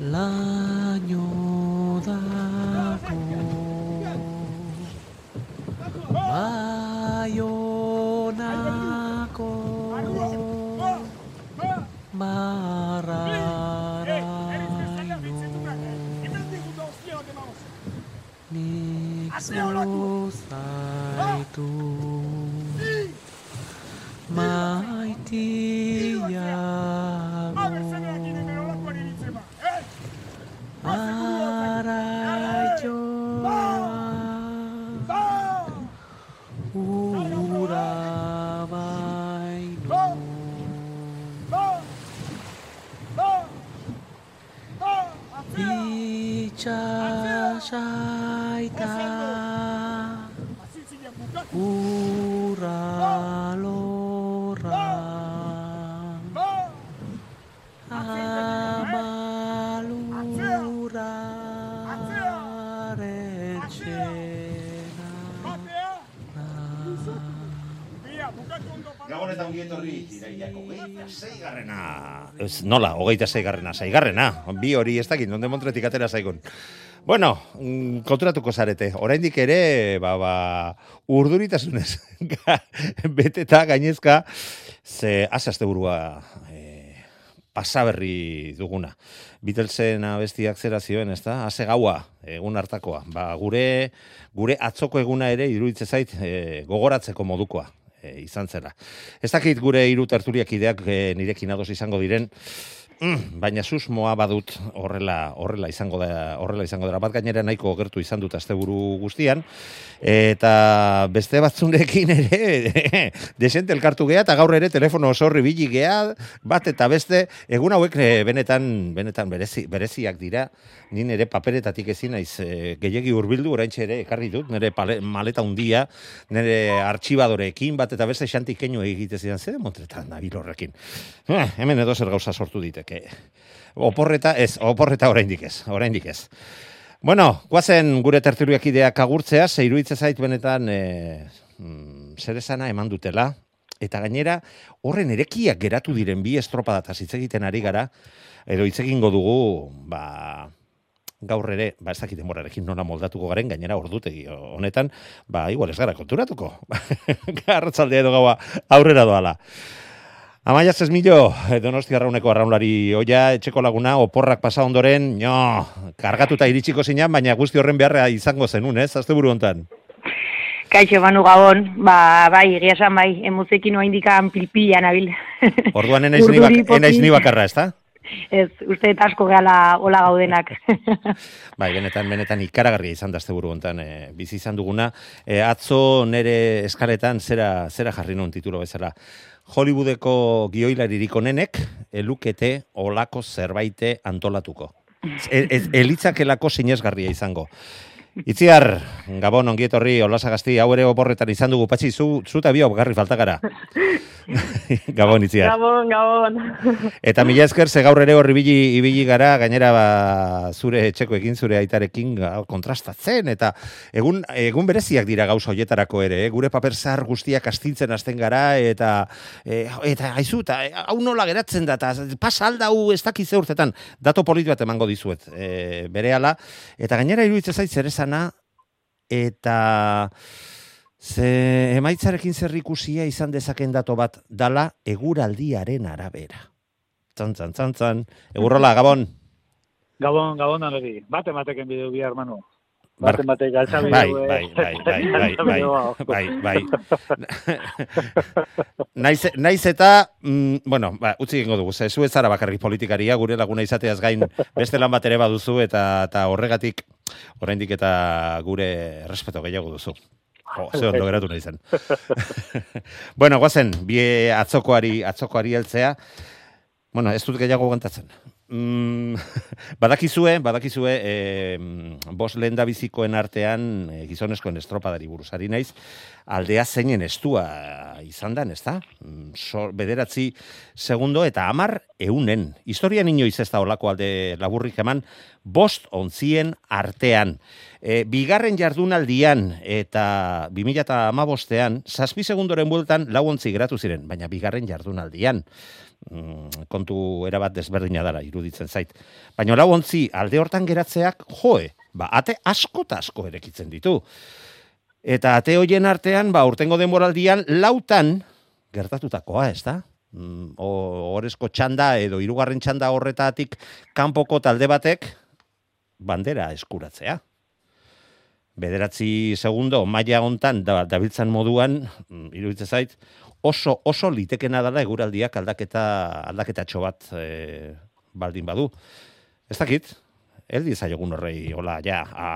laino dago Baionako marraraino nik zuzaitu maitiago cha cha. Hogeita zeigarrena. Ez, nola, hogeita zeigarrena, zeigarrena. Bi hori ez dakit, nonde montretik atera zaigun. Bueno, mm, konturatuko zarete. Oraindik ere, ba, ba, urduritasunez, beteta gainezka, ze azazte burua e, pasaberri duguna. Beatlesen abestiak zera zioen, ez da? Haze gaua, egun hartakoa. Ba, gure, gure atzoko eguna ere, iruditze zait, e, gogoratzeko modukoa e, izan zela. Ez dakit gure hiru tertuliak ideak e, nirekin ados izango diren, mm, baina susmoa badut horrela horrela izango da horrela izango dela. Bat gainera nahiko gertu izan dut asteburu guztian. Eta beste batzunekin ere desente elkartu gea eta gaur ere telefono osorri bili gea bat eta beste. Egun hauek e, benetan benetan berezi, bereziak dira. Ni nere paperetatik ezin naiz e, gehiegi hurbildu oraintxe ere ekarri dut nere pale, maleta hundia nere artxibadoreekin bat eta beste xantik keinu egite zidan zer montretan nabil horrekin? Eh, hemen edo zer gauza sortu diteke oporreta ez oporreta oraindik ez oraindik ez Bueno, guazen gure tertuliak ideak agurtzea, ze iruditzen zait benetan e, mm, zer esana eman dutela, eta gainera horren erekiak geratu diren bi estropadataz hitz egiten ari gara, edo hitz egingo dugu, ba, gaur ere, ba, ez dakit denborarekin nona moldatuko garen, gainera ordutegi honetan, ba, igual ez gara konturatuko. Garratzaldea edo gaua aurrera doala. Amaia Zesmillo, Donostia Arrauneko arraunlari oia, etxeko laguna, oporrak pasa ondoren, no, kargatuta iritsiko zinan, baina guzti horren beharra izango zenun, ez, azte buru hontan. Kaixo, Manu Gabon, ba, bai, egia esan bai, emuzekin oa indikan pilpila nabil. Orduan enaiz ni, ni bakarra, ez da? Ez, uste asko gehala hola gaudenak. bai, benetan, benetan ikaragarria izan da azte buru hontan, e, bizi izan duguna. E, atzo nere eskaletan zera, zera jarri nun titulo bezala. Hollywoodeko gioilaririk onenek elukete olako zerbaite antolatuko. E, ez, elitzakelako sinesgarria izango. Itziar, Gabon, ongietorri, olasa gazti, hau ere oporretan izan dugu, patxi, zu, zu eta bio garri falta gara. gabon, Itziar. Gabon, Gabon. Eta mila esker, ze gaur ere horri ibili, ibili gara, gainera ba, zure etxeko egin zure aitarekin kontrastatzen, eta egun, egun bereziak dira gauza hoietarako ere, eh? gure paper zahar guztiak astintzen hasten gara, eta, e, eta haizu, eta hau nola geratzen da, eta pasa aldau ez dakize urtetan, dato polit bat emango dizuet, e, bere eta gainera iruditzen zait zer esana, eta ze emaitzarekin zer ikusia izan dezaken dato bat dala eguraldiaren arabera. Tzan, tzan, tzan, tzan. Egurrola, Gabon. Gabon, Gabon anori. Bat emateken bideu bihar, Manu. Bar- Bat ematek galtza Bai, bideu. bai, bai, bai, bai, bai, bai, bai. naiz, naiz eta, mm, bueno, ba, utzi egingo dugu, ze zu ez zara bakarrik politikaria, gure laguna izateaz gain beste lan bat ere baduzu, eta, eta horregatik, oraindik eta gure respeto gehiago duzu. Jo, ze ondo geratu nahi zen. bueno, guazen, bie atzokoari, atzokoari heltzea, bueno, ez dut gehiago gantatzen. Mm, badakizue, badakizue, e, bos lehen bizikoen artean e, gizonezkoen estropadari buruzari naiz, aldea zeinen estua izan dan, ez da? Mm, So, bederatzi segundo eta amar eunen. Historian inoiz ez da olako alde laburrik eman, bost ontzien artean. E, bigarren jardunaldian eta 2000 eta amabostean, zazpi segundoren bueltan lau ontzi geratu ziren, baina bigarren jardunaldian mm, kontu erabat desberdina dara iruditzen zait. Baina lau ontzi alde hortan geratzeak, joe, ba, ate asko eta asko erekitzen ditu. Eta ate hoien artean, ba, urtengo denboraldian, lautan gertatutakoa, ez da? Mm, o- Orezko txanda edo hirugarren txanda horretatik kanpoko talde batek bandera eskuratzea. Bederatzi segundo maila hontan da, dabiltzan moduan, mm, iruditzen zait, oso oso litekena dela eguraldiak aldaketa aldaketatxo bat e, baldin badu. Ez dakit, eldi zaiogun horrei, hola, ja, a,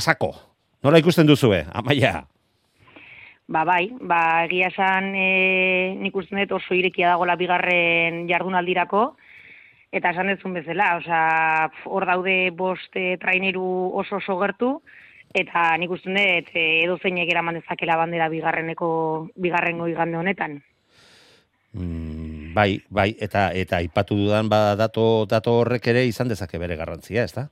asako. Nola ikusten duzue, amaia? Ba bai, ba egia esan e, nik uste dut oso irekia dagoela bigarren jardunaldirako, eta esan dezun bezala, osea, hor daude bost e, traineru oso oso gertu, eta nik uste dut e, edo zeinek eraman dezakela bandera bigarreneko, bigarrengo igande honetan. Mm, bai, bai, eta eta aipatu dudan ba dato, dato horrek ere izan dezake bere garrantzia, ezta?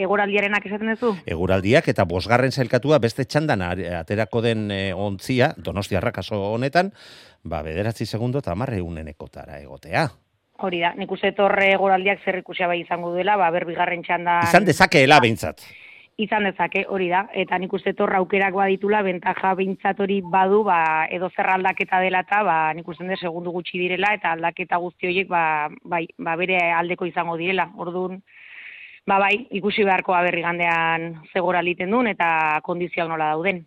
Egoraldiarenak esaten duzu? Eguraldiak eta bosgarren sailkatua beste txandan aterako den e, ontzia, donostiarra kaso honetan, ba, bederatzi segundo eta amarre unenekotara egotea. Hori da, nik uste dut horre egoraldiak zer ikusia bai izango duela, ba ber bigarren txanda Izan dezakeela behintzat. Izan dezake, hori da, eta nik uste hor aukerak baditula, bentaja behintzat hori badu, ba, edo zer aldaketa dela eta, ba, nik uste dut segundu gutxi direla, eta aldaketa guzti horiek, ba, bai, ba, bere aldeko izango direla. Orduan, ba, bai, ikusi beharko berri gandean zegora liten duen, eta kondizioak nola dauden.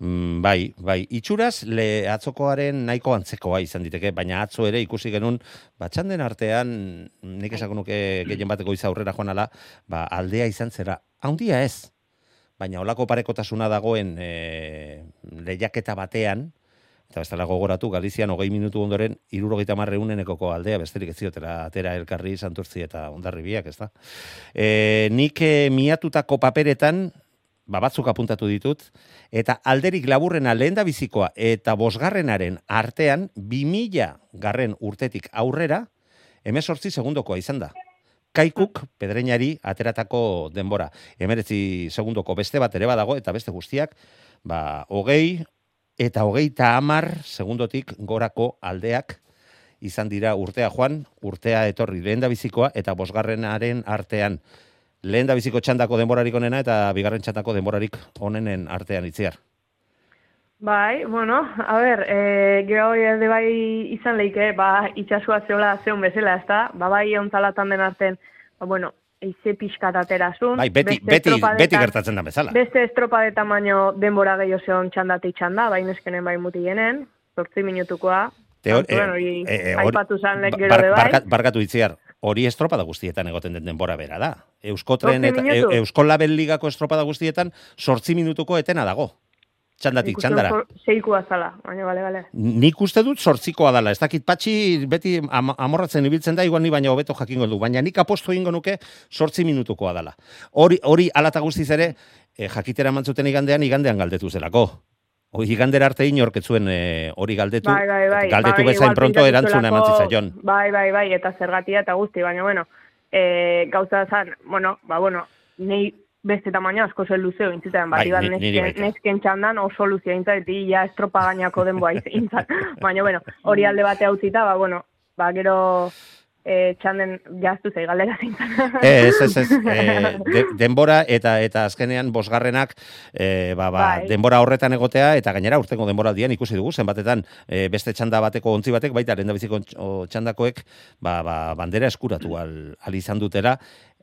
Mm, bai, bai, itxuraz le atzokoaren nahiko antzekoa izan diteke, baina atzo ere ikusi genuen, batxanden artean, nik esako nuke gehien bateko iza aurrera joan ala, ba, aldea izan zera, haundia ez, baina olako parekotasuna dagoen e, lehiaketa batean, eta bestela gogoratu, Galizian hogei minutu ondoren, irurogeita marreunenekoko aldea, besterik ez ziotera atera elkarri santurtzi eta ondarri biak, ez da. E, nik e, miatutako paperetan, ba, batzuk apuntatu ditut, eta alderik laburrena lehen da bizikoa eta bosgarrenaren artean, 2000 garren urtetik aurrera, emesortzi segundokoa izan da. Kaikuk pedreinari ateratako denbora. Emeretzi segundoko beste bat ere badago, eta beste guztiak, ba, hogei eta hogeita amar segundotik gorako aldeak izan dira urtea joan, urtea etorri lehen da bizikoa, eta bosgarrenaren artean lehen da biziko txandako denborarik onena eta bigarren txandako denborarik onenen artean itziar. Bai, bueno, a ber, e, gero erde bai izan leike, ba, itxasua zeola zeon bezala, ezta? Ba, bai ontzalatan den arten, ba, bueno, eize pixkat aterasun. Bai, beti, beti, beti gertatzen da bezala. Beste estropadetan baino denbora gehiago zeon txandatik txanda, bai neskenen bai mutilenen, zortzi minutukoa. Teo- Kantuan hori eh, eh, hori- aipatu zan lek ba- gero bar- bai. barka- barkatu itziar, hori estropada guztietan egoten den denbora bera da. Euskotren eta e, Eusko Label Ligako estropada guztietan sortzi minutuko etena dago. Txandatik, txandara. Seikua zala, baina, bale, bale. Nik uste dut sortzikoa dala. Ez dakit patxi beti am amorratzen ibiltzen da, igual ni baina hobeto jakingo du. Baina nik aposto egingo nuke sortzi minutukoa dala. Hori, hori alata guztiz ere, eh, jakitera mantzuten igandean, igandean galdetu zelako. Hoi igandera arte inork ez zuen eh, hori galdetu, Bai, bai, bai. galdetu bai, bezain pronto erantzuna eman zitzaion. Bai, bai, bai, eta zergatia eta guzti, baina, bueno, e, gauza zan, bueno, ba, bueno, nei beste tamaino asko zen luzeo Bai, bati bat ni- niri nesken, nesken txandan oso luzea intzat, eta ja estropa gainako denboa intzat. baina, bueno, hori alde bate utzita, ba, bueno, ba, gero e, txanden jaztu zei galdera zintzan. Ez, ez, ez. Eh, de, denbora eta eta azkenean bosgarrenak eh, ba, ba, Bai. denbora horretan egotea eta gainera urtengo denboraldian ikusi dugu zenbatetan eh, beste txanda bateko ontzi batek baita lehendabiziko o, txandakoek ba, ba, bandera eskuratu al, al izan dutela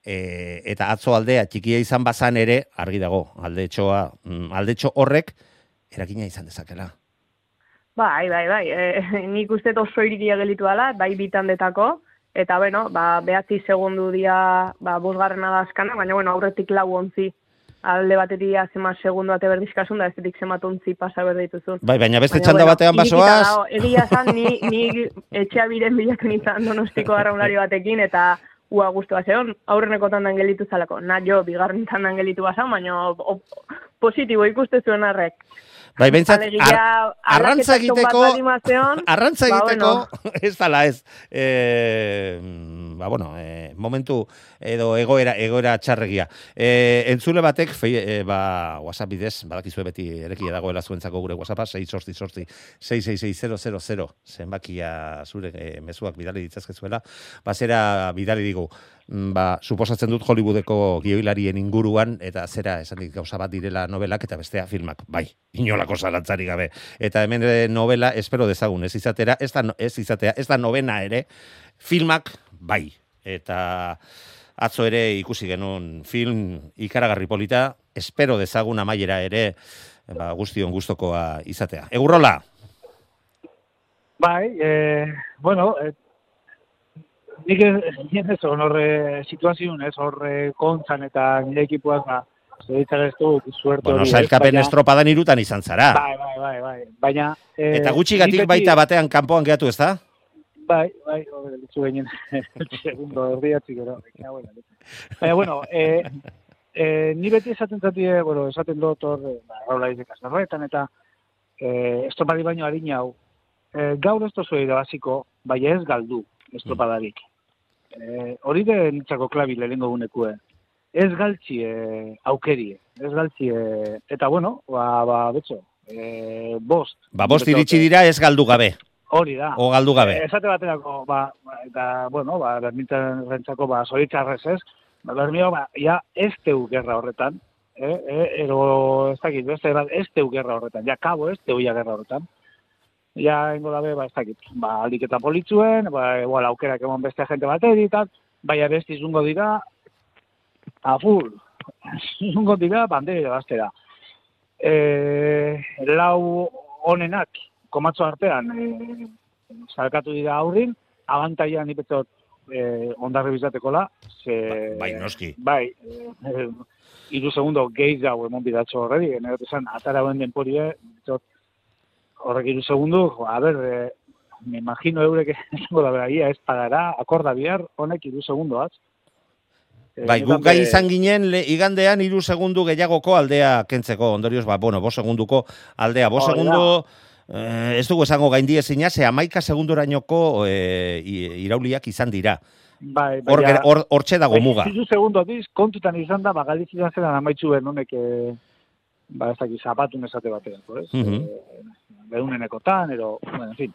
eh, eta atzo aldea txikia izan bazan ere argi dago aldetxoa mm, aldetxo horrek erakina izan dezakela. Bai, bai, bai. E, nik uste oso irikia gelitu dela, bai bitandetako, eta bueno, ba, behatzi segundu dia, ba, bosgarren adazkana, baina bueno, aurretik lau ontzi alde batetik azema segundu bate berdizkasun, da ez ditik zematontzi pasa berdituzun. Bai, baina beste txanda bueno, batean basoaz. Egia zan, ni, ni etxea biren bilatu nintzen donostiko arraunari batekin, eta ua guztua zeon, aurreneko tandan gelitu zalako. Na jo, bigarren tandan gelitu basan, baina positibo ikuste zuen arrek. Bai, Alegia, ar- arrantza egiteko, arrantza ba, egiteko, bueno. ez dala ez, e, ba, bueno, e, momentu edo egoera, egoera txarregia. E, entzule batek, fei, e, ba, WhatsApp bidez, badakizue beti erekia dagoela zuentzako gure WhatsAppa, 6 sortzi sortzi, 666 zenbakia zure e, mezuak bidali ditzazkezuela, bazera bidali digu, Mm, ba, suposatzen dut Hollywoodeko gioilarien inguruan, eta zera esan dit gauza bat direla novelak, eta bestea filmak, bai, inolako zalantzari gabe. Eta hemen novela, espero dezagun, ez izatera, ez da, ez izatea, ez da novena ere, filmak, bai. Eta atzo ere ikusi genuen film ikaragarri polita, espero dezagun amaiera ere, ba, guztion gustokoa izatea. Egurrola, Bai, e, bueno, e, nik ez, ez hon horre situazioen, ez horre kontzan eta nire ekipuaz, ba, zeritzar ez du, suerte bueno, hori, baina- estropadan irutan izan zara. Bai, bai, bai, bai, baina... E, Eta gutxigatik nik beti- baita batean kanpoan gehiatu, ez da? Bai, bai, hori ditzu ginen, segundo, erdiatzi gero. Baina, bueno, e, e, ni beti esaten zatie, bueno, esaten dut hor, e, ba, raula izek azarretan, eta e, estropadi baino harina hau. E, gaur ez tozu irabaziko, bai ez galdu estropadarik. E, hori de nitzako klabi lehengo gunekue. Ez galtzi e, aukeri, ez galtzi, e, eta bueno, ba, ba, betxo, e, bost. Ba, bost iritsi dira ez galdu gabe, Hori da. o galdu gabe. Eh, Esate baterako, ba, ba, eta, bueno, ba, bermintzen rentzako, ba, zoritxarrez ez, ba, bermio, ba, ja, ez teu gerra horretan, eh, eh, ero, ez dakit, beste bat, ez teu gerra horretan, ja, kabo ez teu ja gerra horretan. Ja, ingo dabe, ba, ez dakit, ba, aldik eta politzuen, ba, igual, aukerak emon beste gente bat editat, baina beste izungo dira, a full, izungo dira, bandere gaztera. E, lau honenak, komatzo artean, e, salkatu dira aurrin, abantaia nipetzot e, ondarri bizatekola, ze... Bai, noski. Bai, e, iru segundo gehi jau emon bidatxo horredi, nire esan, atara hoen denporie, bitzot, horrek iru segundo, jo, a ber, e, me imagino eurek esango da beraia, ez pagara, akorda bihar, honek iru segundoaz. E, Bai, guk gai izan ginen le, igandean hiru segundu gehiagoko aldea kentzeko, ondorioz, ba, bueno, bo segunduko aldea, bo segundu, eh, ez dugu esango gaindi ezina, ze amaika segundorainoko eh, irauliak izan dira. Bai, Hor, baina- gera- hor, hortxe dago muga. Hiru segundo diz, kontutan izan da, ba, galitzizan zelan amaitzuen honek, e, ba, ez dakit, zapatun esate baterako, ez? Mhm. E, Behunenekotan, ero, bueno, en fin.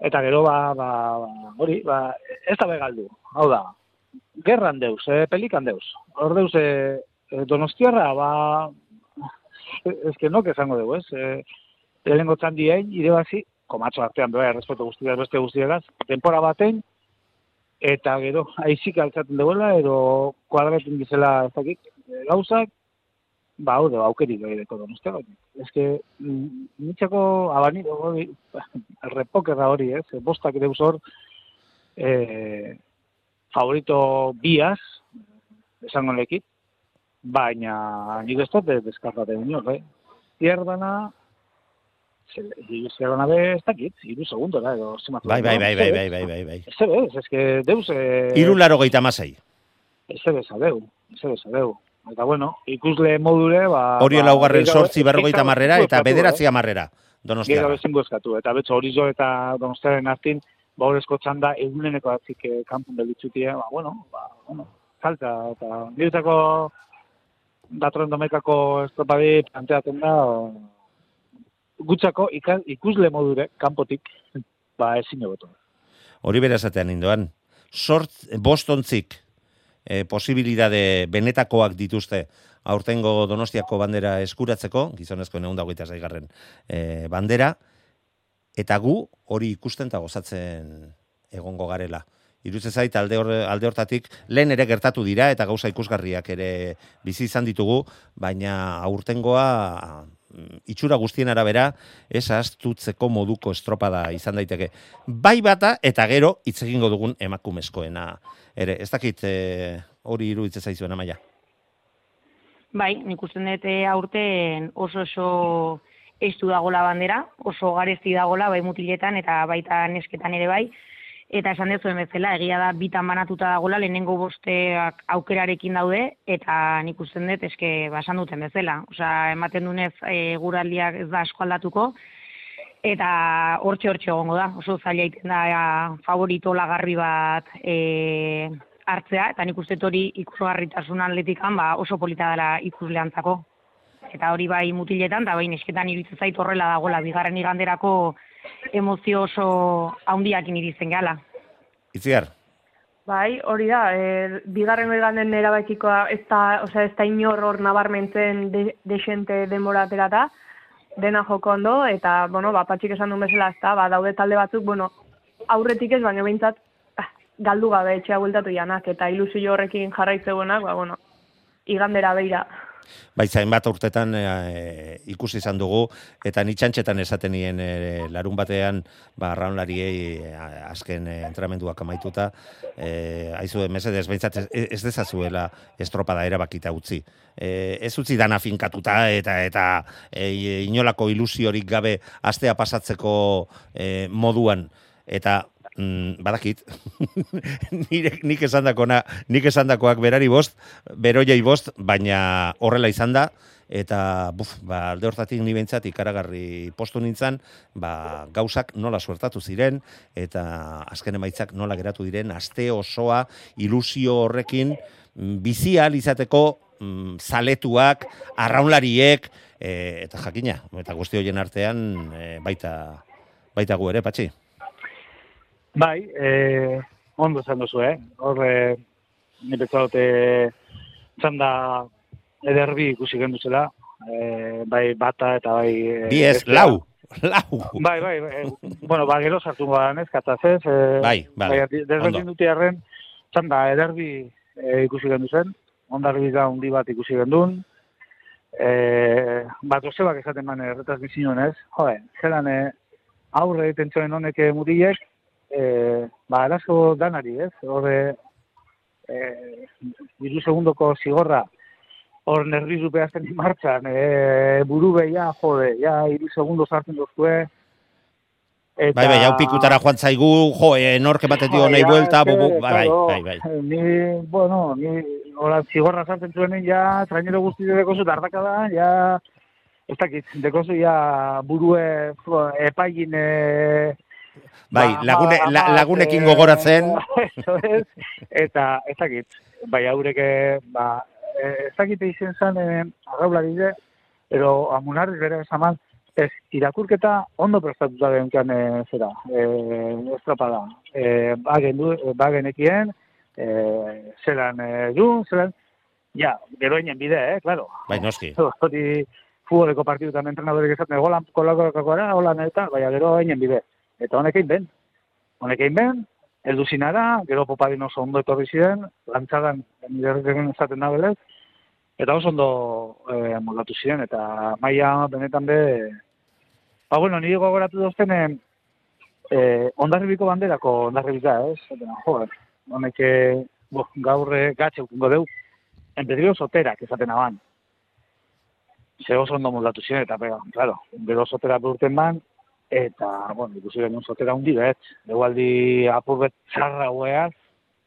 Eta gero, ba, ba, ba, hori, ba, ez da begaldu. Hau da, gerran deus, eh, pelikan deus. Hor deus, eh, eh, donostiarra, ba, ez que nok esango dugu, ez? Eh, lehenengo txandien, irebazi, komatxo artean, bera, respeto guztiak beste guztiagaz, tempora baten, eta gero aizik altzaten duela, edo kuadraten dizela ez dakit, eh, gauzak, ba, hau da, aukerik gaireko donostia. Ez que, mm, nitxako abanido hori, repokerra hori, ez, bostak deus hor, e, favorito biaz, esango lekit, baina nik ez dut deskartaten inor, eh? Zierdana, zierdana be, ez dakit, iru segundora, edo, zematu. Bai, bai, bai, bai, bai, bai, bai, bai. Ez ez, ez que deus... Eh, Hiru laro gehieta masei. Ez ez adeu, ez ez adeu. Eta bueno, ikusle modure, ba... Hori ba, laugarren sortzi berrogeita marrera eta bederatzi amarrera. Gehiago Donostiarra. ezingo eskatu. Eta betxo hori zo eta donostiaren artin, ba horrezko txanda eguneneko atzik eh, kanpun belitzutia, ba, bueno, ba, bueno, salta, eta niretako datron domekako estropadi planteatzen da, o, gutzako ika- ikusle modure, kanpotik, ba, ezin egotu. Hori bera esatean indoan. Sort, bostontzik e, posibilidade benetakoak dituzte aurtengo donostiako bandera eskuratzeko, gizonezko neun dagoita zaigarren e, bandera, eta gu hori ikusten eta gozatzen egongo garela. Irutze zait alde, hor, alde hortatik lehen ere gertatu dira eta gauza ikusgarriak ere bizi izan ditugu, baina aurtengoa itxura guztien arabera ez astutzeko moduko estropada izan daiteke. Bai bata eta gero hitz egingo dugun emakumezkoena ere. Ez dakit eh, hori iruditze zaizuen amaia. Bai, nik usten dut eh, aurten oso oso estu dagola bandera, oso garesti dagola bai mutiletan eta baita nesketan ere bai. Eta esan dut zuen bezala, egia da bitan banatuta dagola, lehenengo bosteak aukerarekin daude, eta nik usten dut eske basan duten bezala. Osea, ematen dunez e, guraldiak ez da asko aldatuko, eta hortxe hortxe egongo da. Oso zaila iten da ja, favorito lagarri bat e, hartzea, eta nik uste hori ikusgarritasun atletikan ba, oso polita dela ikusleantzako. Eta hori bai mutiletan, eta bai nesketan iruditzen zait horrela dagola, bigarren iganderako emozio oso haundiakin iritzen gala. Itziar, Bai, hori da, e, bigarren ganden erabakikoa ez da, osea, ez da inor hor nabarmentzen de, desente denbora aterata, dena joko ondo, eta, bueno, ba, patxik esan duen bezala, ez da, ba, daude talde batzuk, bueno, aurretik ez, baina behintzat, ah, galdu gabe etxea bueltatu janak, eta ilusio horrekin jarraitzeuenak, ba, bueno, igandera beira. Bai, zainbat urtetan e, ikusi izan dugu, eta nitxantxetan esaten nien e, larun batean, ba, raunlariei azken e, entramenduak amaituta, e, aizu, mesedez, behintzat ez, ez dezazuela estropada erabakita utzi. E, ez utzi dana finkatuta eta eta e, inolako ilusiorik gabe astea pasatzeko e, moduan. Eta mm, badakit, Nire, nik esandakona, nik esandakoak berari bost, beroiei bost, baina horrela izan da, eta buf, ba, alde hortatik ni behintzat ikaragarri postu nintzen, ba, gauzak nola suertatu ziren, eta azken emaitzak nola geratu diren, aste osoa ilusio horrekin mm, bizia izateko mm, zaletuak, arraunlariek, e, eta jakina, eta guzti horien artean e, baita, baita gu ere, patxi. Bai, eh, ondo esan duzu, eh? Hor, eh, nire zaute txanda ederbi ikusi genduzela, eh, bai bata eta bai... Eh, Bi ez, bestea. lau, lau. Bai, bai, bai, bueno, ba, gero sartu gara, ez, kataz, ez? Eh, Bai, bale, desberdin ondo. dute arren, txanda ederbi eh, ikusi gendu zen, ondarbi da hundi bat ikusi gendun, eh, bat ozebak esaten bane erretransmisioen ez, joe, zelan eh, aurre egiten honek eh, mutilek, eh, ba, eraso danari, ez? Horre, eh, iru segundoko zigorra, hor nervizu behazten martxan, eh, buru behia, jode, ja, iru segundo sartzen doztue, Eta... Bai, bai, hau pikutara joan zaigu, jo, e, norke batetik Bai, nahi buelta, bu, bu, bai, claro, bai, bai. Ni, bueno, ni, hola, zigorra sartzen zuenen, ja, trainero guzti deko zu, dardaka da, ja, ez dakit, deko zu, ja, burue, flo, epaigin, e, Bai, ba, lagune, la, ama- lagunekin eh, gogoratzen, eso es, eta, ez dakit, bai, haurek, eh, ba, eh, ez dakit izen zen, eh, arraulari de, pero amunarriz bere esaman, ez, irakurketa ondo prestatuta geunkan e, zera, e, estropada. E, bagen, du, bagenekien, e, zelan e, du, zelan, ja, gero bide, eh, claro. bai, noski. Hori futboleko partidutan entrenadorek esaten, golan kolakorakora, holan eta, baina gero inen bide. Eta honekein ben. Honekein ben, heldu zinara, gero popadin oso ondo etorri ziren, lantzadan, nire esaten da belez, eta oso ondo e, moldatu ziren, eta maila benetan be, ba, bueno, nire gogoratu dozten, e, e, ondarribiko banderako ondarribika, ez? Eta, joder, honek, bo, gaur e, gatxe ukingo deu, en principio soterak esaten aban. Ze oso ondo moldatu ziren, eta, pega, claro, gero sotera burten ban, eta, bueno, ikusi genuen sotera hundi bet, egualdi apurbet txarra hueaz,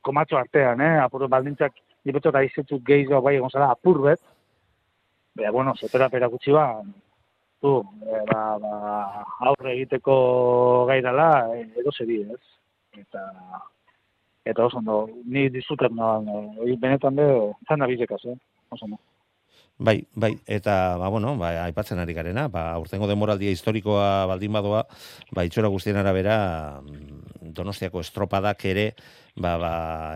komatxo artean, eh? Apurbet baldintzak, nipeto eta izetu gehiago bai egon zara apurbet, Bea, bueno, sotera perakutsi ba, tu, e, ba, ba, aurre egiteko gairala, e, edo zeri, ez? Eta, eta oso ondo, ni disfrutat nahan, e, benetan be, zan bizekaz, eh? Oso ondo. Bai, bai, eta, ba, bueno, ba, aipatzen ari garena, ba, urtengo demoraldia historikoa baldin badoa, ba, itxora guztien arabera, mm, donostiako estropadak ere, ba, ba,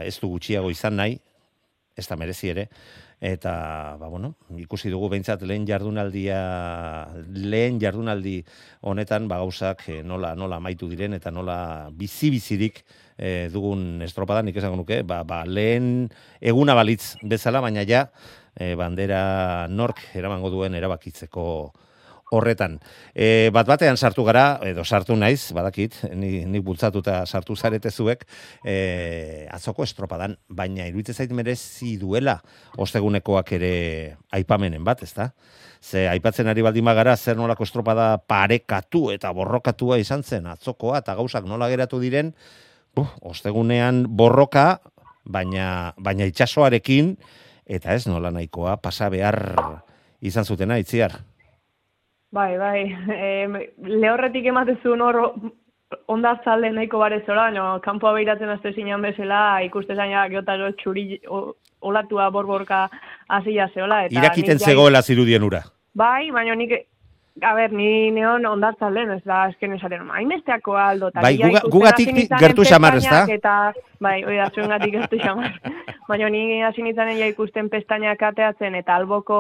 ez du gutxiago izan nahi, ez da merezi ere, eta, ba, bueno, ikusi dugu behintzat lehen jardunaldia, lehen jardunaldi honetan, ba, gauzak eh, nola, nola amaitu diren, eta nola bizi-bizirik eh, dugun estropada, nik esango nuke, ba, ba, lehen eguna balitz bezala, baina ja, e, bandera nork eramango duen erabakitzeko horretan. E, bat batean sartu gara, edo sartu naiz, badakit, ni, ni bultzatuta sartu zarete zuek, e, atzoko estropadan, baina iruditzen zait merezi duela ostegunekoak ere aipamenen bat, ezta? Ze aipatzen ari baldin bagara zer nolako estropada parekatu eta borrokatua izan zen atzokoa eta gauzak nola geratu diren, uh, ostegunean borroka, baina, baina itxasoarekin, eta ez nola nahikoa pasa behar izan zutena itziar. Bai, bai. E, lehorretik ematezun hor ondartzalde nahiko bare zora, no, kanpoa behiratzen azte zinean bezala, ikuste zaina geotaro txuri o, olatua borborka hasia zeola. Eta Irakiten zegoela zirudien ura. Bai, baina nik, a ber, ni neon ondartzalden, ez da, esken esaten, hainbesteako aldo. Bai, guga- gugatik gertu xamar, ez da? Eta, bai, hori da, zuengatik gertu xamar. baina ni hasi nitzanen ja ikusten pestainak ateatzen, eta alboko,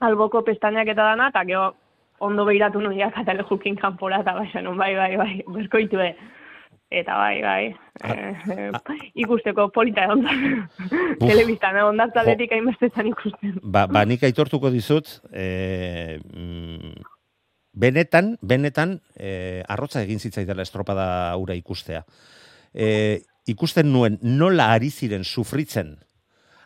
alboko pestainak eta dana, eta gero ondo behiratu nuen ja katale jukin kanpora, eta bai, bai, bai, bai, berkoitue. Eta bai, bai, eh, eh, ikusteko polita egon da. Telebistan, egon da taletik hainbestetan ikusten. Ba, ba nik aitortuko dizut, e, mm, benetan, benetan, e, arrotza egin zitzaidala estropada ura ikustea. E, ikusten nuen nola ari ziren sufritzen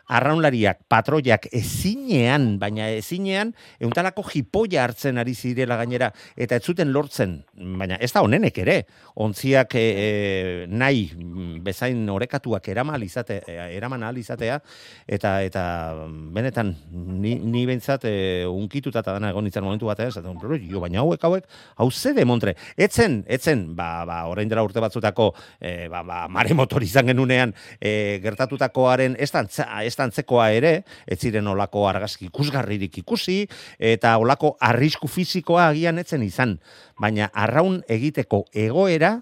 arraunlariak, patroiak ezinean, baina ezinean, euntalako jipoia hartzen ari zirela gainera, eta ez zuten lortzen, baina ez da honenek ere, ontziak e, e, nahi mm, bezain orekatuak eraman izate, e, eraman ahal izatea, eta eta mm, benetan ni, ni bentsat e, unkituta eta dana egon nintzen momentu batean, "Pero, jo, baina hauek hauek, hau ze demontre, etzen, etzen, ba, ba, orain dela urte batzutako, e, ba, ba, maremotor izan genunean, e, gertatutakoaren ez da ez antzekoa ere, ez ziren olako argazki ikusgarririk ikusi, eta olako arrisku fisikoa agian etzen izan. Baina arraun egiteko egoera,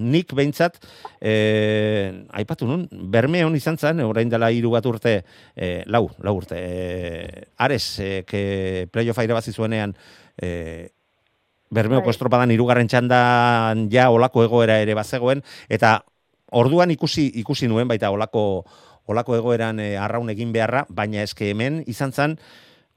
nik behintzat, e, aipatu nun, berme hon izan zen, orain dela hiru bat urte, e, lau, lau urte, e, Ares, e, que playoff irabazi zuenean, e, Bermeoko Bai. estropadan hirugarren txandan ja olako egoera ere bazegoen eta orduan ikusi ikusi nuen baita olako olako egoeran e, arraun egin beharra, baina eske hemen izan zen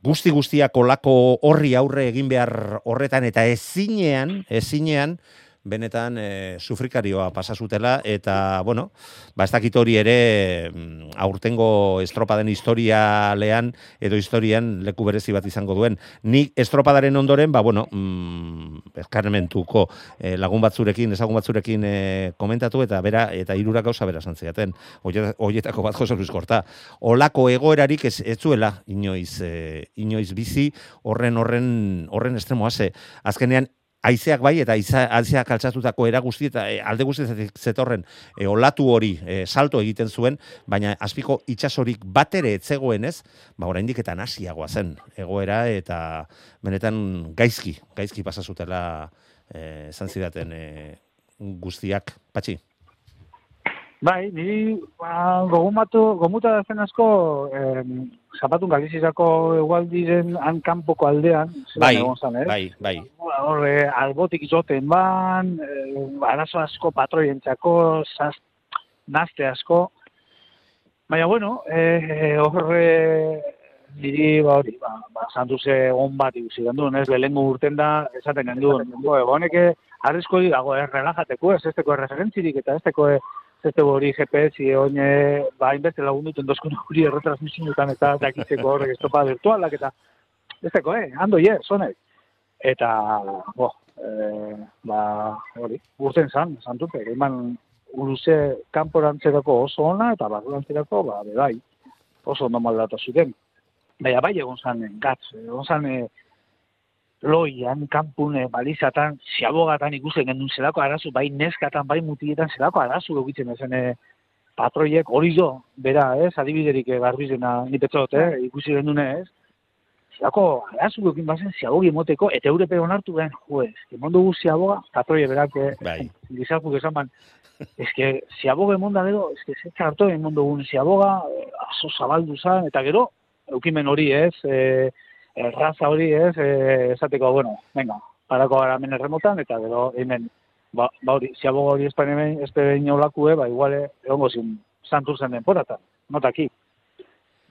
guzti guztiak olako horri aurre egin behar horretan eta ezinean, ezinean benetan e, sufrikarioa pasa zutela eta bueno, ba ez dakit hori ere mm, aurtengo estropaden historialean edo historian leku berezi bat izango duen. Ni estropadaren ondoren, ba bueno, mm, eskarmentuko eh, lagun batzurekin, ezagun batzurekin eh, komentatu eta bera eta hirurak gauza bera santziaten. Hoietako bat Jose Luis Korta. Olako egoerarik ez, ez zuela inoiz eh, inoiz bizi horren horren horren estremoa ze. Azkenean Aizeak bai eta haizeak altzatutako era guzti eta e, alde guztietatik zetorren e, olatu hori e, salto egiten zuen, baina azpiko itsasorik bat ere ez zegoen ez, ba oraindik eta nasiagoa zen egoera eta benetan gaizki, gaizki pasa zutela e, esan zidaten e, guztiak, patxi. Bai, niri ba, gogumatu, gomuta zen asko em, zapatun galizizako egualdiren hankanpoko aldean, Bai, zan, eh? bai, bai. Horre, albotik izoten ban, eh, arazo asko patroientzako, zaz, nazte asko. Baina, bueno, eh, horre, niri, ba, hori, ba, ba, santuze egon bat ikusi genduen, ez, lehengo urten da, esaten genduen, bo, honeke, arrizko dago, eh, relajateko, ez, esteko referentzirik, eta esteko, eh, ez teko hori GPS, oine, ba, hainbeste lagunduten dozkun hori erretransmisionetan eta dakitzeko horrek estopa virtualak, eta ez teko, eh, ando je, zonek. Eta, bo, eh, ba, hori, urten zan, santute, eman uruze kanporantzerako oso ona, eta barrurantzerako, ba, bai, oso ondo maldatu zuten. Baina bai egon zan, gatz, egon zan, eh, loian, kanpune, balizatan, ziabogatan ikusten gendun zelako arazu, bai neskatan, bai mutietan zelako arazu egitzen ezen e, patroiek, hori jo, bera, ez, adibiderik e, garbizena nipetzot, eh, ikusi gendun ez, zelako arazu egin bazen ziabogi emoteko, eta eurepe onartu ben, jo, ez, emon dugu ziaboga, patroie berak, eh, Bai. gizarku esan ban, eske, ziaboga emonda gero, eske, zetza hartu emon dugun ziaboga, eh, aso zabaldu zan, eta gero, eukimen hori ez, eh, erraza hori ez, e, esateko, bueno, venga, parako gara hemen erremotan, eta gero hemen, ba, ba hori, ziaboga hori esperen olakue, ba, iguale, egongo zin, santur zen denporatan, notaki.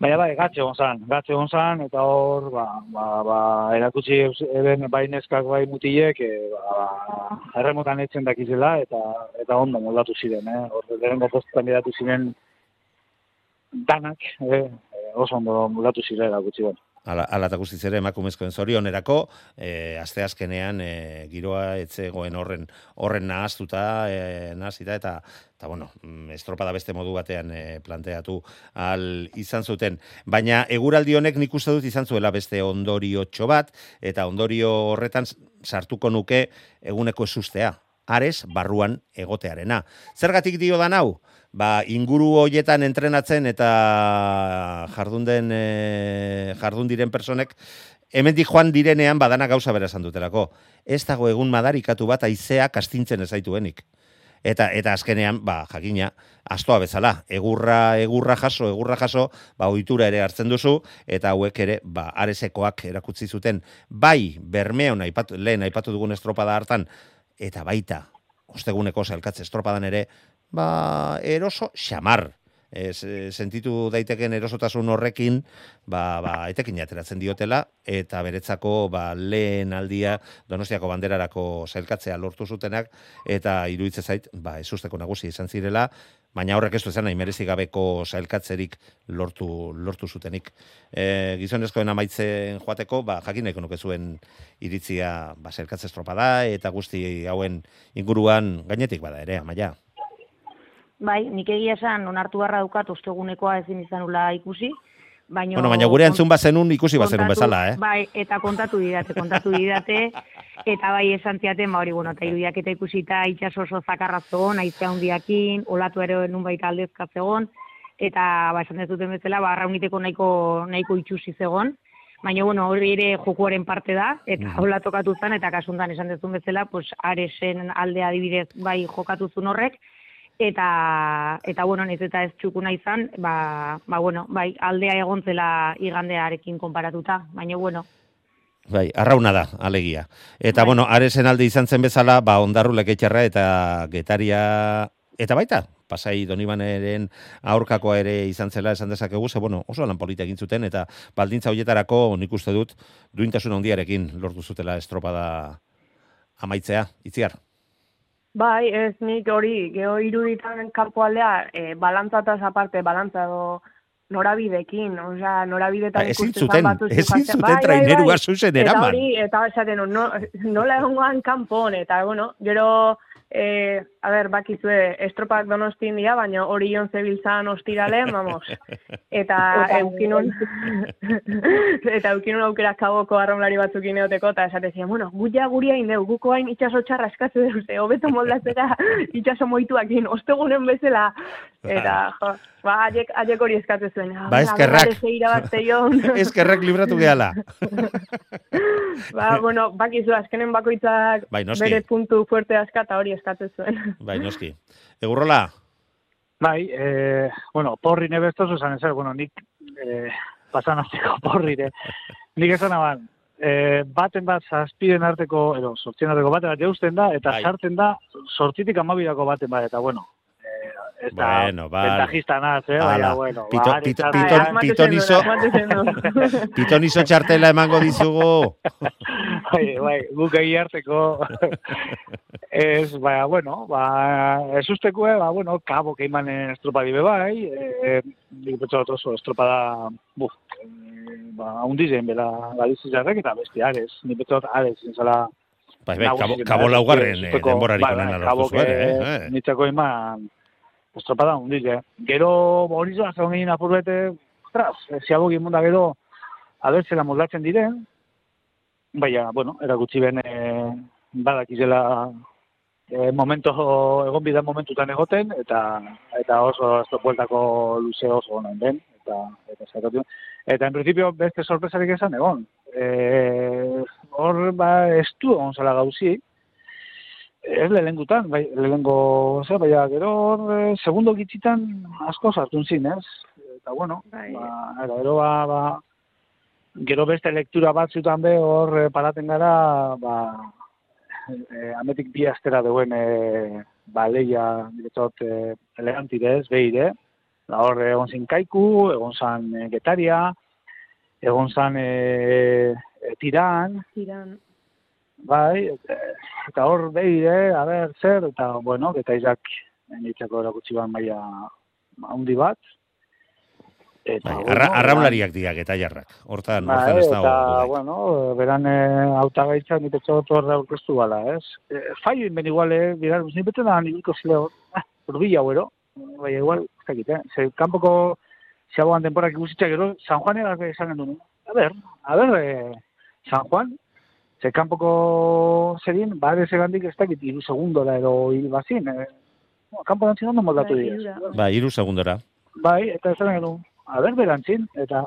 Baina bai, gatxe gonzan, gatxe gonzan, eta hor, ba, ba, ba, erakutsi eben bai neskak bai mutilek, e, ba, erremotan etzen dakizela, eta eta ondo moldatu ziren, eh? Hor, lehenko postutan geratu ziren danak, eh? oso ondo moldatu ziren erakutsi ben. Ala, ala eta guztiz ere emakumezkoen zorionerako, e, aste azkenean e, giroa etzegoen horren horren nahaztuta, e, nahazita eta eta bueno, mm, estropada beste modu batean e, planteatu al izan zuten. Baina eguraldi honek nik uste dut izan zuela beste ondorio bat, eta ondorio horretan sartuko nuke eguneko esustea. Ares barruan egotearena. Zergatik dio da nau? Ba, inguru hoietan entrenatzen eta jardun den e, jardun diren personek hemendik joan direnean badana gauza bera esan dutelako. Ez dago egun madarikatu bat aizea kastintzen ezaituenik. Eta eta azkenean, ba, jakina, astoa bezala, egurra, egurra jaso, egurra jaso, ba, ohitura ere hartzen duzu, eta hauek ere, ba, aresekoak erakutsi zuten, bai, bermeon, aipatu, lehen aipatu dugun estropada hartan, eta baita, osteguneko zelkatze estropadan ere, ba, eroso xamar. Ez, e, sentitu daiteken erosotasun horrekin, ba, ba, etekin ateratzen diotela, eta beretzako ba, lehen aldia donostiako banderarako zailkatzea lortu zutenak, eta iruditzen zait, ba, ez usteko nagusi izan zirela, baina horrek ez du ezan, merezi gabeko zailkatzerik lortu, lortu zutenik. E, gizonezkoen amaitzen joateko, ba, jakineko nuke zuen iritzia ba, zailkatze estropada, eta guzti hauen inguruan gainetik bada ere, amaia. Bai, nik egia esan onartu barra dukat ostegunekoa ezin izanula ikusi, baina... Bueno, baina gure entzun bazenun ikusi bazenun bezala, eh? Bai, eta kontatu didate, kontatu didate, eta bai esan ziaten, ba hori, bueno, eta irudiak eta ikusi eta itxaso oso zakarra zegoen, aizea hundiakin, olatu ere nun baita aldezka zegoen, eta ba esan dezuten bezala, ba rauniteko nahiko, nahiko itxusi zegoen, baina bueno, hori ere jokuaren parte da, eta mm. hola tokatu zen, eta kasuntan esan dezun bezala, pues aresen aldea adibidez bai jokatu zuen horrek, eta eta bueno, nez eta ez txukuna izan, ba, ba bueno, bai, aldea egontzela igandearekin konparatuta, baina bueno. Bai, arrauna da, alegia. Eta bai. bueno, aresen alde izan zen bezala, ba, ondarru leketxarra eta getaria, eta baita, pasai donibaneren aurkakoa ere izan zela esan dezakegu, ze bueno, oso lan politia egin zuten, eta baldintza hoietarako nik uste dut, duintasun handiarekin lortu zutela estropada amaitzea, itziar. Bai, ez nik hori, geho iruditan kanpo aldea, e, balantzataz aparte, balantza do norabidekin, osea, norabidetan ba, ikusten batu zuten, ezin zuten bai, traineru bai, bai. eraman. Eta hori, eta esaten, no, nola egongoan kanpon, eta, bueno, gero, e, a ber, bakizue, estropak donostin dira, baina hori jon zebiltzan ostiralen, vamos. Eta eukinun, eta eukinun aukera kaboko arraunlari batzuk ineoteko, eta esate zian, bueno, guia guria indeu, guko hain itxaso txarra eskatzu deuz, e, hobeto moldatzera itxaso moituak in, ostegunen bezala, eta, jo, ba, aiek, aiek hori eskatzu zuen. Ba, eskerrak. eskerrak libratu gehala. ba, bueno, bakizu, azkenen bakoitzak bai, bere puntu fuerte askata hori eskatzen zuen. Bai, noski. Egurrola? Bai, eh, bueno, porri nebeztoz esan ezer, bueno, nik eh, pasan azteko porri, eh. nik esan aban, eh, baten bat zazpiden arteko, edo, sortzien arteko baten bat jausten da, eta bai. sartzen da, sortzitik amabidako baten bat, eta bueno, eta bueno, vale. ventajista naz, eh? Baina, bueno, pito, ba, pito, pito, pitonizo, pitonizo txartela emango dizugu. bai, bai, guk egi harteko. ez, baina, bueno, ba, ez usteko, ba, bueno, kabo que iman estropa dibe bai, eh, nik petxo oso estropa da, buf, ba, un dizen, bela, galizu jarrek, eta bestiares, nik petxo ales, zala, Bai, bai, kabo, kabo laugarren eh, denborarik bai, onena lortu zuen, eh? eh. Nitzako iman, estropada hundiz, eh? Gero, hori zoa, zegoen egin apurbete, ostras, ziago gimonda gero, abertzela moldatzen diren, baina, bueno, erakutsi ben, eh, badak izela eh, momento, egon bidan momentutan egoten, eta eta oso estropueltako luze oso honen den, eta, eta, eta, eta en principio beste sorpresarik esan egon. Eh, hor, ba, estu egon zela gauzi, Ez lehengutan, bai, lehengo, zer, bai, gero, e, segundo gitzitan asko sartun zin, ez? Eta, bueno, bai. ba, era, gero, ba, ba, gero beste lektura bat zutan be, hor e, paraten gara, ba, e, ametik bi astera duen, e, ba, leia, diretzot, e, elegantidez, behire, Da hor, egon zin kaiku, egon zan e, getaria, egon zan e, e, tiran, Tiran. Bai, e, eta hor behi, eh, a ber, zer, eta, bueno, getaizak nitzako erakutsi ban maia handi bat. Eta, Bai, arra, arraunlariak diak eta jarrak. Hortan, Bai, hortan ez dago. eta, bueno, beran eh, autagaitza ni petxo hor da aurkeztu bala, ez? Eh, fallo inben igual, eh, bigar, ni bete da nibiko zile hor, ah, urbila huero, bai, igual, ez dakit, eh? Ze, kanpoko xaboan temporak ikusitza gero, San Juan egak esan gendu, a ber, a ber, eh, San Juan, ze kanpoko zerin, bare segandik ez dakit, iru segundora edo hil bazin, eh? Kanpo dantzin ondo moldatu Bai, dira. Bai, hiru segundora. Bai, eta esan gendu, a ber, berantzin, eta...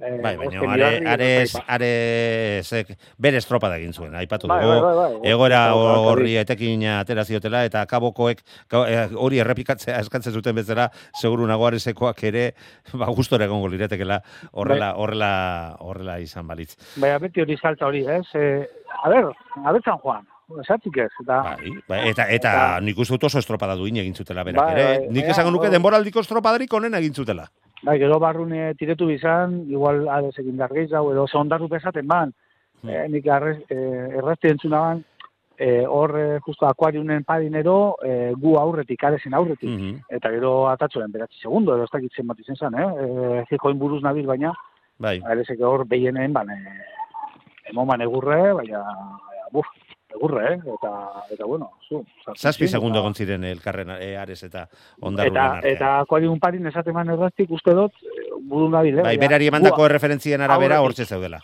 Eh, Bai, baina are, are, eta- are, zek, bere estropada egin zuen, aipatu Bai, dugu. bai, bai, bai. Egoera Eta horri etekin atera ziotela eta kabokoek ka- eh, hori errepikatzea eskatzen zuten bezala seguru nagoaresekoak ere ba gustora egongo liretekela horrela horrela horrela izan balitz. Baina beti hori salta hori, ez? E, a ber, a ber San Juan, esatzik ez, eta... Bai, bai, eta eta Eta- nik uste dut oso estropada duin egin zutela berak Bai, ere. bai, nik bai, esango nuke bai. denboraldiko estropadarik onena egin zutela. Bai, gero barrune tiretu bizan, igual adez egin dargeiz hau, edo zondarru pesaten ban, Hmm. e, nik arrez, e, errazti entzuna ban, e, hor e, justo akuariunen padinero, e, gu aurretik, arezen aurretik, Mhm. eta gero atatxoen beratzi segundo, edo ez dakit zenbat izen zen, eh? E, jikoin buruz nabil, baina, Bai. arezek hor behienen, ban, e, emoman egurre, baina, buf, egurre, eh? Eta, eta bueno, zu. Zazpi segundo egon ziren elkarren e, Ares eta ondarruren artean. eta akuarium parin esaten man erraztik uste dut, eh, buru nabil, eh? bai, berari emandako gu erreferentzien arabera hortze zeudela.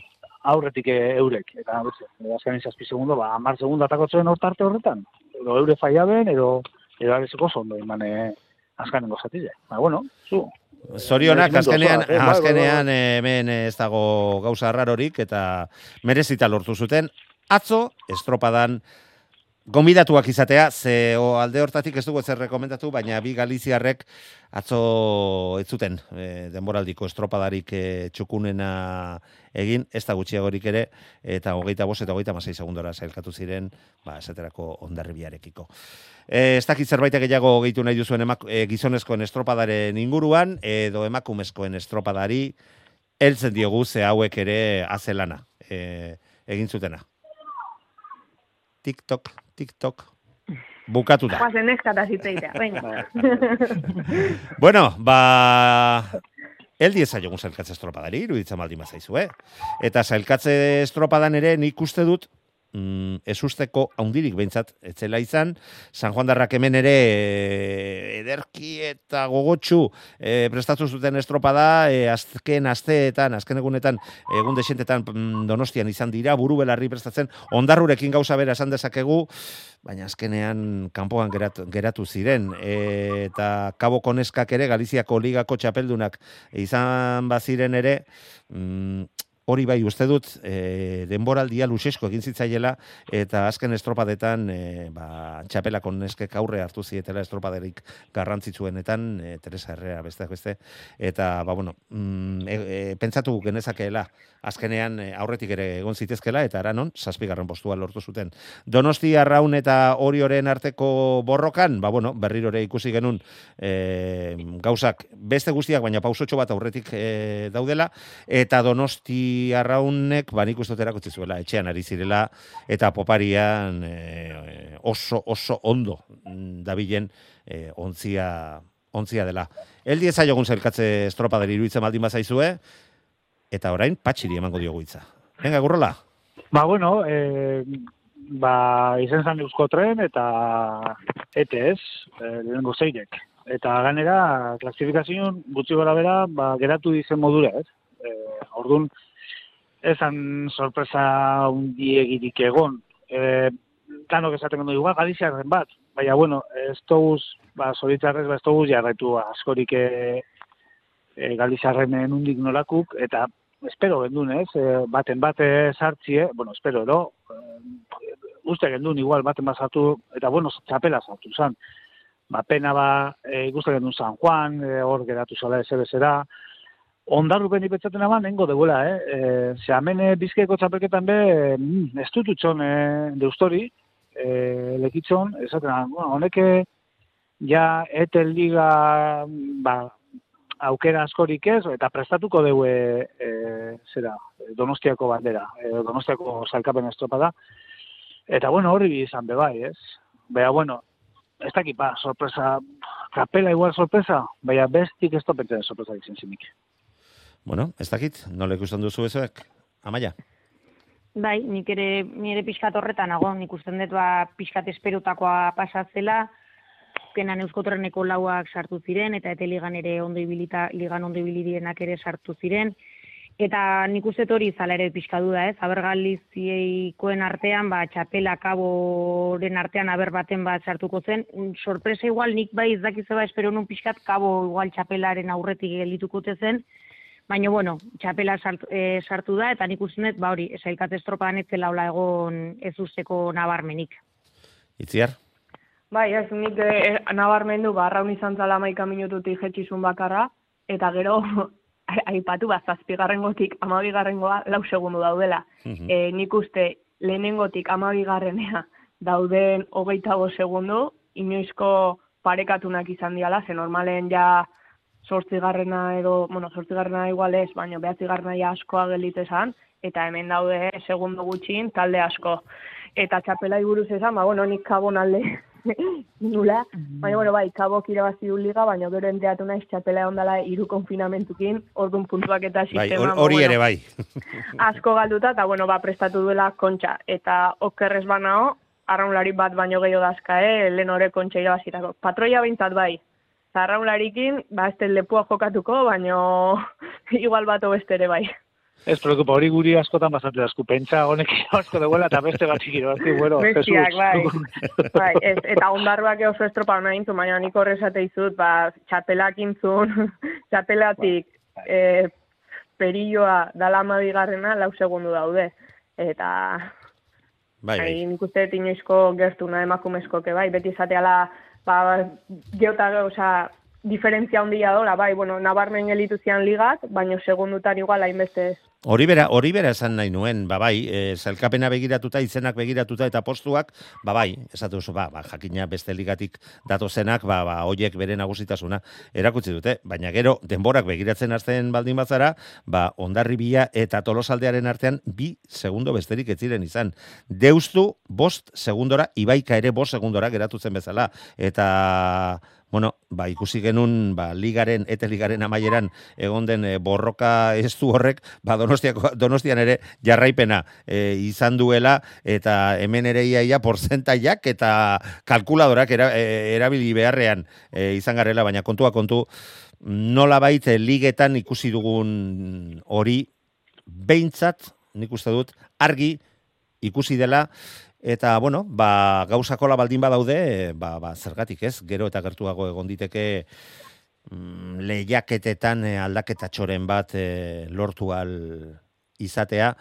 aurretik eh, eurek. Eta, beste, azkenin zazpi segundo, ba, amar segundo atakotzen hor tarte horretan. Edo eure faiaben, edo, edo arezeko zondo, iman, eh, azkanengo zatize. Ba, bueno, zu. Zorionak, azkenean, bai, bai, azkenean eh, hemen ez dago gauza rarorik eta merezita lortu zuten. Atzo, estropadan, Gomidatuak izatea, ze o, alde hortatik ez dugu ezer rekomendatu, baina bi galiziarrek atzo ez zuten e, denboraldiko estropadarik e, txukunena egin, ez da gutxiagorik ere, eta hogeita bost eta hogeita masei segundora zailkatu ziren, ba, esaterako ondarribiarekiko. E, ez dakit zerbait gehiago gehitu nahi duzuen emak, e, gizonezkoen estropadaren inguruan, edo emakumezkoen estropadari, heltzen diogu ze hauek ere azelana e, egin zutena. TikTok, TikTok, bukatu da. Guazen eskata zitzeita, venga. Bueno, ba... Eldi ezaiogun zailkatze estropadari, iruditzen baldin bazaizu, eh? Eta zailkatze estropadan ere nik uste dut, mm, ez usteko haundirik behintzat, etzela izan, San Juan Darrak hemen ere eh, ederki eta gogotxu eh, prestatu zuten estropada, eh, azken asteetan, azken egunetan, egun desentetan mm, donostian izan dira, buru belarri prestatzen, ondarrurekin gauza bera esan dezakegu, baina azkenean kanpoan geratu, geratu ziren. E, eta Kabo Koneskak ere Galiziako ligako txapeldunak izan baziren ere mm, hori bai uste dut e, denboraldia luxesko egin zitzaiela eta azken estropadetan e, ba, txapelako neskek aurre hartu zietela estropaderik garrantzitsuenetan e, Teresa Herrera besteak beste. Eta ba bueno mm, e, e, pentsatu genezakeela azkenean e, aurretik ere egon zitezkela eta aranon zazpigarren postua lortu zuten Donosti Arraun eta Orioren arteko borrokan, ba bueno, berriro ere ikusi genun e, gauzak beste guztiak baina pausotxo bat aurretik e, daudela eta Donosti Arraunek ba nik uste zuela etxean ari zirela eta poparian e, oso oso ondo mm, dabilen e, ontzia ontzia dela. Eldi ezaiogun zelkatze estropaderi iruditzen baldin bazaizue, eta orain patxiri emango diogu hitza. Venga, gurrola. Ba, bueno, e, ba, izen zan eusko tren eta ETS, e, lehenengo zeirek. Eta ganera, klasifikazioan gutxi gora bera, ba, geratu dizen modura, ez? E, orduan, ezan sorpresa undiegirik egon. E, danok esaten gondu igual, galiziarren bat. Baina, bueno, ez toguz, ba, zoritzarrez, ba, ez toguz jarraitu askorik e, e, galiziarren nundik nolakuk, eta espero gendun, ez? E, baten bate sartzie, bueno, espero, ero, e, uste gendun igual baten bat sartu, eta bueno, txapela sartu zan. Ba, pena ba, e, ikuste gendun San Juan, hor geratu zala eze bezera, ondarrupen ipetzaten aban, nengo debuela, eh? E, ze amene bizkaiko txapelketan be, mm, ez dut utxon e, deustori, e, lekitzon, esaten, bueno, honeke ja etel liga, ba, aukera askorik ez, eta prestatuko dugu e, e, zera, donostiako bandera, e, donostiako salkapen estropada. Eta bueno, hori izan bebai, ez? Bea, bueno, ez dakit, ba, sorpresa, kapela igual sorpresa, baina bestik ez topetzen sorpresa izan zinik. Bueno, ez dakit, nola ikusten duzu ezoek? Amaia? Bai, nik ere, nire pixkat horretan, nago, nik usten dut ba, pixkat esperutakoa pasatzela, penan euskotreneko lauak sartu ziren, eta ete ligan ere ondo ibilita, ligan ondo ibilidienak ere sartu ziren, eta nik uste hori zala ere pixka duda, ez, aber galizieikoen artean, ba, txapela kaboren artean aber baten bat sartuko zen, sorpresa igual nik bai ez dakizu ba, espero nun pixkat kabo igual txapelaren aurretik gelitukote zen, Baina, bueno, txapela sartu, e, sartu da, eta nik uste ba hori, esailkat estropadan ez zela egon ez usteko nabarmenik. Itziar? Bai, ez, nik e, nabarmendu, ba, raun izan zala maika minututik jetxizun bakarra, eta gero, aipatu, ba, zazpigarrengotik amabigarrengoa lau segundu daudela. Mhm. e, nik uste lehenengotik amabigarrenea dauden hogeita bo segundu, inoizko parekatunak izan diala, ze normalen ja sortzigarrena edo, bueno, sortzigarrena igual ez, baina behatzigarrena ja askoa gelite esan, eta hemen daude segundo gutxin talde asko. Eta txapela buruz esan, ba, bueno, nik kabon alde nula, baina, bueno, bai, kabok irabazi du liga, baina gero enteatu naiz txapela ondala hiru konfinamentukin, orduan puntuak eta Bai, sistema. hor- hori ba, ere bai. asko galduta, eta bueno, ba, prestatu duela kontxa. Eta okerrez banao, arraunlari bat baino gehiago dazka, eh, lehen hore kontxa irabazitako. Patroia behintzat bai. Eta arraunlarikin, ba, ez lepua jokatuko, baino igual bat beste ere bai. Ez preocupa, hori guri askotan basatu dasku, pentsa honek asko duela eta beste bat txikiro, bueno, Bestiak, bai. bai ez, eta ondarruak oso estropa nahi intu, baina nik horrezate izut, ba, txapelak intzun, txapelatik e, perilloa dala bigarrena lau segundu daude. Eta Bai, bai. Nik uste inoizko gertuna emakumezkoke, bai, beti izateala, ba, geota, osea, diferentzia handia dola, bai, bueno, nabarmen gelitu zian ligak, baina segundutan igual hainbeste ez. Hori bera, hori bera esan nahi nuen, ba bai, e, zailkapena begiratuta, izenak begiratuta eta postuak, ba bai, esatu oso, ba, ba, jakina beste ligatik datozenak, ba, ba, hoiek bere nagusitasuna erakutsi dute, baina gero, denborak begiratzen hasten baldin bazara, ba, ondarribia eta tolosaldearen artean, bi segundo besterik ez ziren izan. Deustu, bost segundora, ibaika ere bost segundora geratu zen bezala, eta bueno, ba, ikusi genuen ba, ligaren, eta ligaren amaieran egon den eh, borroka estu horrek, ba, donostiako, donostian ere jarraipena eh, izan duela, eta hemen ere iaia porzentaiak eta kalkuladorak era, eh, erabili beharrean eh, izan garela, baina kontua kontu, nola baita ligetan ikusi dugun hori, behintzat, nik uste dut, argi ikusi dela, Eta, bueno, ba, gauzakola baldin badaude, ba, ba, zergatik ez, gero eta gertuago egon diteke mm, lehiaketetan eh, aldaketa txoren bat eh, lortu al izatea,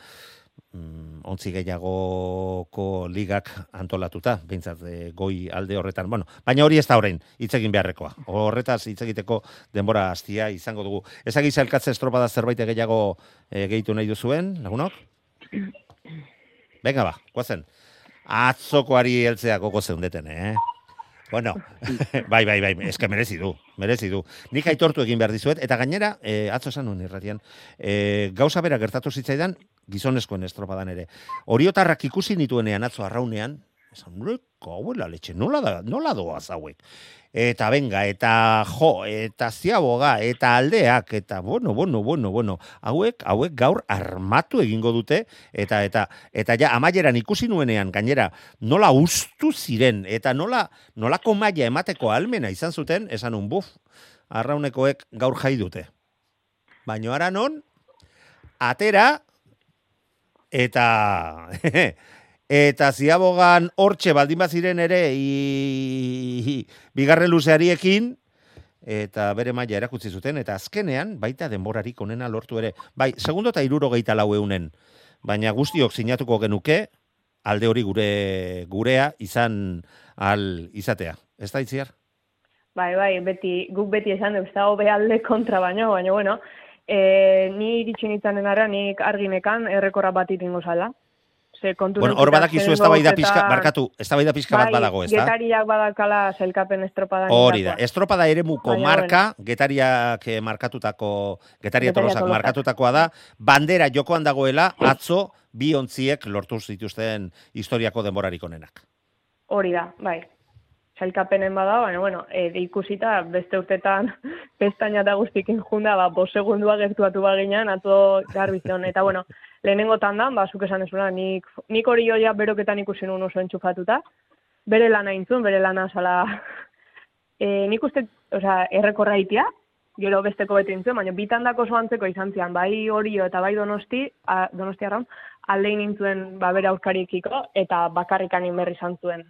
mm, ontzi gehiagoko ligak antolatuta, behintzat eh, goi alde horretan. Bueno, baina hori ez da orain, hitz egin beharrekoa. Horretaz hitz egiteko denbora hastia izango dugu. Ezagiz elkatze estropada zerbait gehiago eh, gehitu nahi duzuen, lagunok? Venga ba, guazen. Atzokoari heltzea goko zeundeten, eh? Bueno, bai, bai, bai, eske merezi du, merezi du. Nik aitortu egin behar dizuet, eta gainera, eh, atzo esan irratian, eh, gauza bera gertatu zitzaidan, gizonezkoen estropadan ere. Oriotarrak ikusi nituenean atzo arraunean, esan, reko, abuela letxe, nola, da, nola doaz hauek? Eta benga, eta jo, eta ziaboga, eta aldeak, eta bueno, bueno, bueno, bueno, hauek, hauek gaur armatu egingo dute, eta eta eta ja amaieran ikusi nuenean gainera nola ustu ziren eta nola nolako maila emateko almena izan zuten, esan un buf, arraunekoek gaur jai dute. Baino ara non atera eta eta ziabogan hortxe baldin baziren ere i, bigarren luzeariekin eta bere maila erakutsi zuten, eta azkenean baita denborarik onena lortu ere. Bai, segundo eta iruro gehieta lau eunen, baina guztiok sinatuko genuke, alde hori gure gurea izan al izatea. Ez da itziar? Bai, bai, beti, guk beti esan dut, ez da hobe alde kontra baino, baina, bueno, e, ni iritsi nintzanen ara, nik arginekan errekorra bat itingo zala. Ze kontu Bueno, hor badakizu eztabaida pixka, barkatu, eztabaida pixka bat badago, ez da? Bai, Getariak badakala sailkapen estropada. Hori da, estropada eremuko Baina, marka, getariak eh, markatutako, getaria tolosak markatutakoa da, bandera jokoan dagoela, atzo, bi ontziek lortu zituzten historiako denborarik onenak. Hori da, bai. Sailkapenen bada, baina, bueno, e, ikusita beste urtetan pestaina eta guztikin junda, ba, bo segundua gertuatu baginan, atzo garbi zion. Eta, bueno, lehenengo tandan, ba, zuk esan ezuna, nik, nik hori joia beroketan ikusi nuen oso entxufatuta, bere lana intzun, bere lana sala, e, nik uste, osea, errekorra itia, gero besteko bete intzuen, baina bitandako oso antzeko izan zian, bai horio eta bai donosti, a, donosti arraun, aldein nintzuen ba, bere aurkariekiko, eta bakarrikan inberri izan zuen.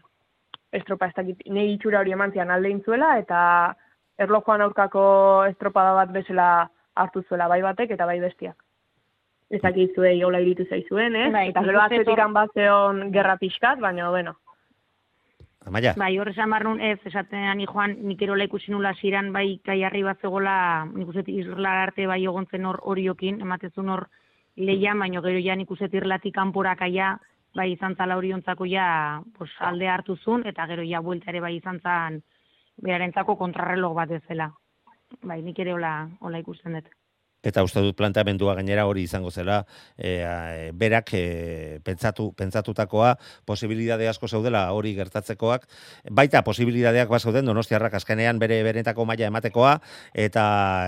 Estropa ez dakit, nahi itxura hori eman zian aldein zuela, eta erlojuan aurkako estropada bat bezala hartu zuela bai batek eta bai bestiak. Ez dakit zuei hola iritu zaizuen, eh? Bai, eta gero atzetik bat zeon gerra pixkat, baina, bueno, Amaia, Bai, hor esan behar nun, ez, esaten ani joan, nik erola ikusi nula ziran, bai, kaiarri bat zegoela, nik uste Isla arte bai ogontzen hor horiokin, ematezun hor lehian, baino gero ja nik uste irlatik kanpora kaia, bai izan zala oriontzako ja, pues, alde hartu zuen, eta gero ja buelta ere bai izan zan, berarentzako kontrarreloj bat ezela. Bai, nik ere hola, hola ikusten dut. Eta uste dut planteamendua gainera hori izango zela, e, a, berak e, pentsatu, pentsatutakoa, posibilidade asko zeudela hori gertatzekoak, baita posibilidadeak bat zeuden donostiarrak azkenean bere benetako maila ematekoa, eta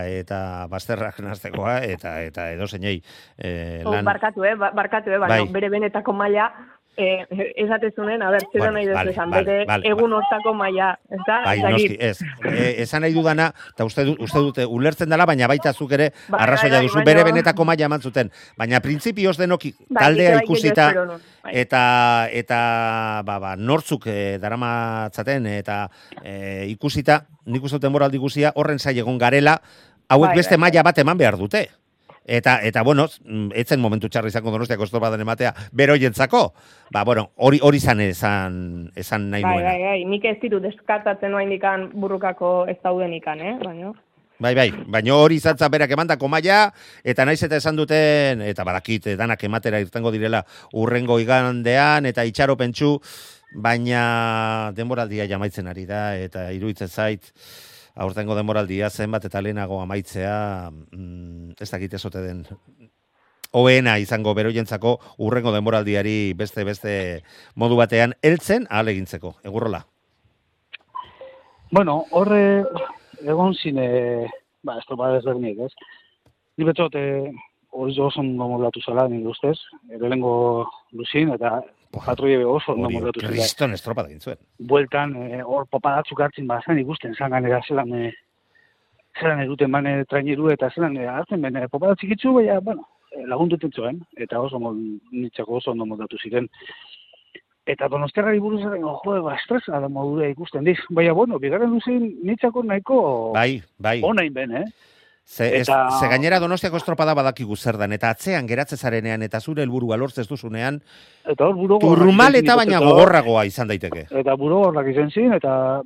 eta bazterrak naztekoa, eta eta edo zeinei e, oh, lan... barkatu, eh? ba- barkatu, eh? Baina Bai. bere benetako maila, eh, esatezunen, a ber, zer Bueno, nahi vale, esan, vale, bere vale, egun hortako maila, ez da? Bai, noski, ez. E, esan nahi dudana, eta uste, uste dute, ulertzen dela, baina baita zuk ere Bai, arrazoia bai, duzu, bere benetako maila eman zuten. Baina printzipioz denok Bai, taldea ikusita, eta eta ba, ba, nortzuk e, daramatzaten eta e, ikusita, nik uste dut denboraldi guzia horren zai egon garela, hauek beste bai. maila bat eman behar dute. Eta, eta bueno, etzen momentu txarra izango donostiako estropadan ematea beroientzako. Ba, bueno, hori hori zan esan, esan nahi Bai, nuena. bai, bai, nik ez ditut deskartatzen noa indikan burrukako ez dauden ikan, eh? Baina, Bai, bai, baina hori izatza berak emandako maila, eta naiz eta esan duten, eta badakit, danak ematera irtengo direla urrengo igandean, eta itxaro pentsu, baina denboraldia jamaitzen ari da, eta iruditzen zait, aurtengo denboraldia zenbat eta lehenago amaitzea, mm, ez dakit ezote den, hoena izango beroientzako urrengo denboraldiari beste beste modu batean heltzen ahalegintzeko. Egurrola. Bueno, horre egon zine, ba, estropa desberdinik, ez? Ni betzot, hori oso ondo moldatu zela, nire ustez, lehenengo luzin, eta patroie oso ondo moldatu zela. kriston estropa da gintzuen. bueltan eh, hor popadatzuk hartzen bazen ikusten zan ganera zelan e, zelan eduten bane traineru eta zelan e, hartzen bene popadatzik itzu, baina, bueno, eh, lagunduten zuen, eta oso mod, nitzako oso ondo moldatu ziren. Eta donostiarrari buruz ere, jo, ba, estresa da modura ikusten diz. Baina, bueno, bigarren luzin nitzako nahiko Bai, bai. onain ben, eh? Ze, ez, Eta- ze gainera donostiako estropada badakigu zer dan, eta atzean geratze zarenean, eta zure helburua lortzez duzunean, Eta hor buro turrumal eta baina gogorragoa izan daiteke. Eta buro gorrak izan zin, eta,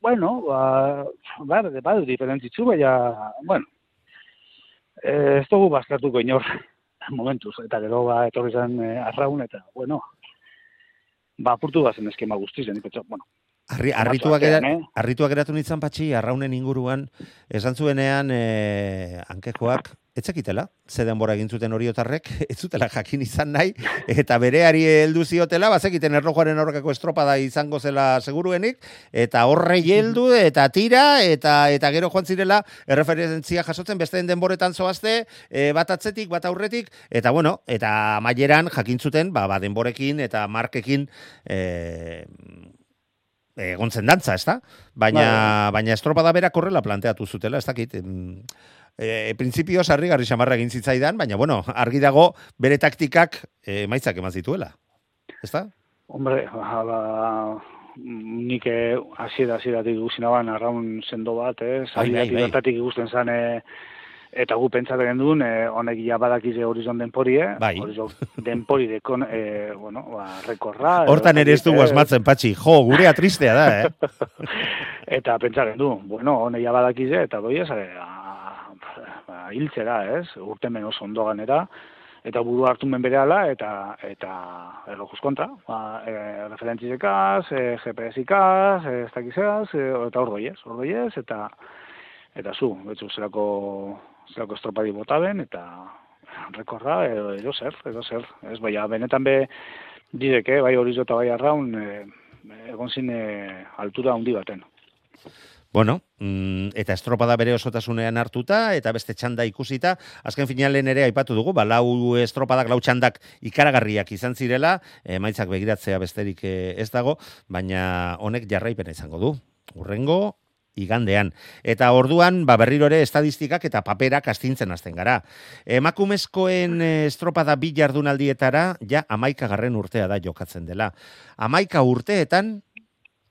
bueno, ba, bar, badu diferentzitzu, baina, bueno, eh, ez dugu baztertuko inor momentuz, eta gero ba, etorri zen eh, arraun, eta, bueno, ba, apurtu bazen eskema guztiz, nik pentsa, bueno, Arri, Arratzo arritua, batean, gera, eh? arritua geratu nintzen patxi, arraunen inguruan, esan zuenean e, hankekoak, etzekitela, ze denbora egin zuten horiotarrek, ez zutela jakin izan nahi, eta bereari heldu ziotela, bazekiten erlojuaren aurkako estropada izango zela seguruenik, eta horre heldu, eta tira, eta eta gero joan zirela, erreferentzia jasotzen, besteen denboretan zoazte, e, bat atzetik, bat aurretik, eta bueno, eta maieran jakin zuten, ba, ba denborekin eta markekin, e, egon zen dantza, ezta? Baina, baina estropada berak horrela planteatu zutela, ez dakit. E, printzipio sarri garri xamarra egin zitzaidan, baina bueno, argi dago bere taktikak e, emaitzak eman zituela. Ezta? hombre, ba, ba, nik eh, hasiera hasieratik ikusi naban arraun sendo bat, eh, Bai, bai, bai. bertatik ikusten zan, eh, eta gu pentsatzen genuen, eh, honek ja badakize horizon denpori, eh? Bai. Horizon denpori dekon, eh, bueno, ba, rekorra. Hortan ere ez dugu eh, asmatzen, patxi. Jo, gurea tristea da, eh? Eta pentsaren du, bueno, honek ja badakize, eta doi ez, eh, ba, hiltzera, ez? Urtemen oso ondo ganera, eta buru hartu men berehala eta eta erlojuz kontra, ba, e, referentzizekaz, e, GPS-ikaz, e, ez dakizaz, e, eta ordoiez, ordoiez, eta eta zu, betzu zerako, zerako estropadi botaben, eta rekorda, edo, edo zer, edo zer, ez, baina benetan be, direke, bai hori eta bai arraun, e, egon zine altura handi baten. Bueno, mm, eta estropada bere osotasunean hartuta, eta beste txanda ikusita, azken finalen ere aipatu dugu, ba, lau estropadak, lau txandak ikaragarriak izan zirela, emaitzak begiratzea besterik eh, ez dago, baina honek jarraipena izango du. Urrengo, igandean. Eta orduan, ba, berriro ere estadistikak eta paperak astintzen hasten gara. Emakumezkoen eh, estropada bi jardunaldietara, ja amaika garren urtea da jokatzen dela. Amaika urteetan,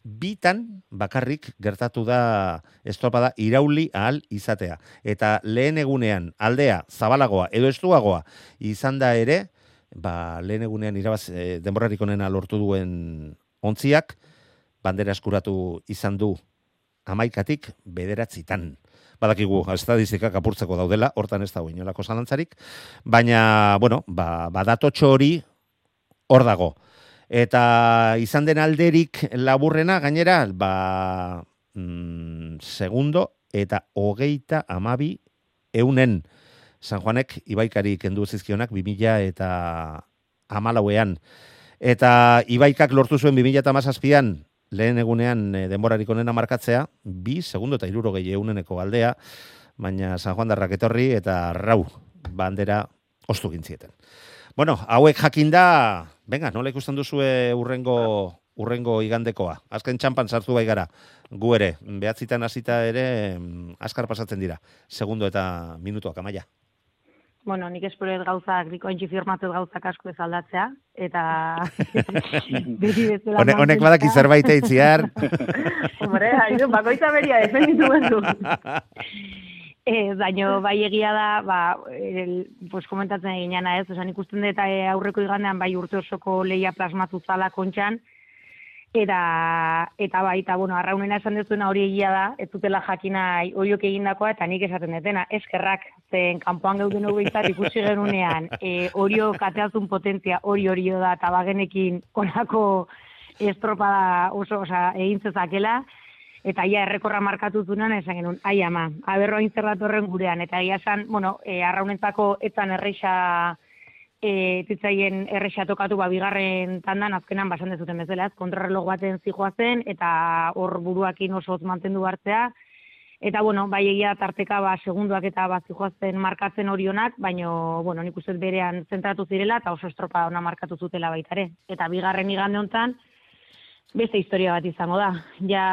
bitan bakarrik gertatu da estropada irauli ahal izatea. Eta lehen egunean aldea zabalagoa edo estuagoa izan da ere, ba, lehen egunean irabaz e, denborarik onena lortu duen ontziak, bandera eskuratu izan du amaikatik bederatzitan. Badakigu, estadistikak apurtzeko daudela, hortan ez dago inolako zalantzarik, baina, bueno, ba, badatotxo hori hor dago. Eta izan den alderik laburrena, gainera, ba, mm, segundo eta hogeita amabi eunen San Juanek Ibaikari kendu zizkionak 2000 eta amalauean. Eta Ibaikak lortu zuen 2000 eta mazazpian lehen egunean e, denborarik onena markatzea, bi, segundo eta iruro gehi euneneko aldea, baina San Juan darrak etorri eta rau bandera ostu gintzieten. Bueno, hauek jakinda, venga, nola ikusten duzu urrengo urrengo igandekoa. Azken txampan sartu bai gara. Gu ere, behatzitan hasita ere mm, askar pasatzen dira. Segundo eta minutuak amaia. Bueno, nik espero ez gauzak, diko entzi firmatu gauzak asko ez aldatzea, eta... Honek, honek badak zerbait eitziar. Hombre, haizu, bakoitza beria, defenditu bendu. Eh, baino bai egia da, ba, el, pues komentatzen eginana ez, osan ikusten dut eh, aurreko igandean bai urte osoko leia plasmatu zala kontxan, eta, eta bai, eta bueno, arraunena esan duzuna hori egia da, ez dutela jakina horiok egindakoa, eta nik esaten dutena, eskerrak, zen kanpoan geuden hori ikusi genunean, e, horio kateazun potentzia hori hori da, eta bagenekin onako estropada oso, osa, egin zezakela, eta ia errekorra markatu zunan esan genuen, ai ama, aberroa inzerratorren gurean, eta ia esan, bueno, e, arraunentzako etzan erreixa, e, titzaien erreixa tokatu, ba, bigarren tandan, azkenan, basan dezuten bezala, kontrarrelog baten zijoa zen, eta hor buruakin oso mantendu hartzea, Eta, bueno, bai egia tarteka, ba, segunduak eta bat zijoazten markatzen orionak, baino, bueno, nik uste berean zentratu zirela, eta oso estropa ona markatu zutela baitare. Eta bigarren igande honetan, beste historia bat izango da. Ja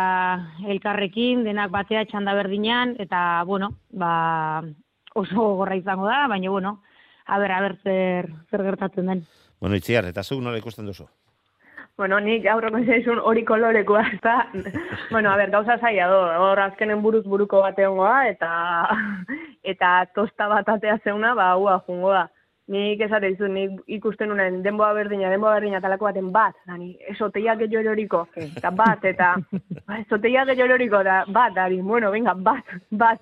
elkarrekin, denak batea txanda berdinean, eta, bueno, ba, oso gorra izango da, baina, bueno, a ber, a ber, zer, zer gertatzen den. Bueno, itziar, eta zuk nola ikusten duzu? Bueno, nik aurreko zaizun hori kolorekoa, eta, bueno, a ber, gauza zaila do, hor azkenen buruz buruko bateongoa, eta, eta tosta bat atea zeuna, ba, hua, jungo da nik esate dizu, nik ikusten unen denboa berdina, denboa berdina talako baten bat, dani, esoteia gehiago eroriko, eta bat, eta ba, esoteia gehiago eroriko, da, bat, dani, bueno, venga, bat, bat,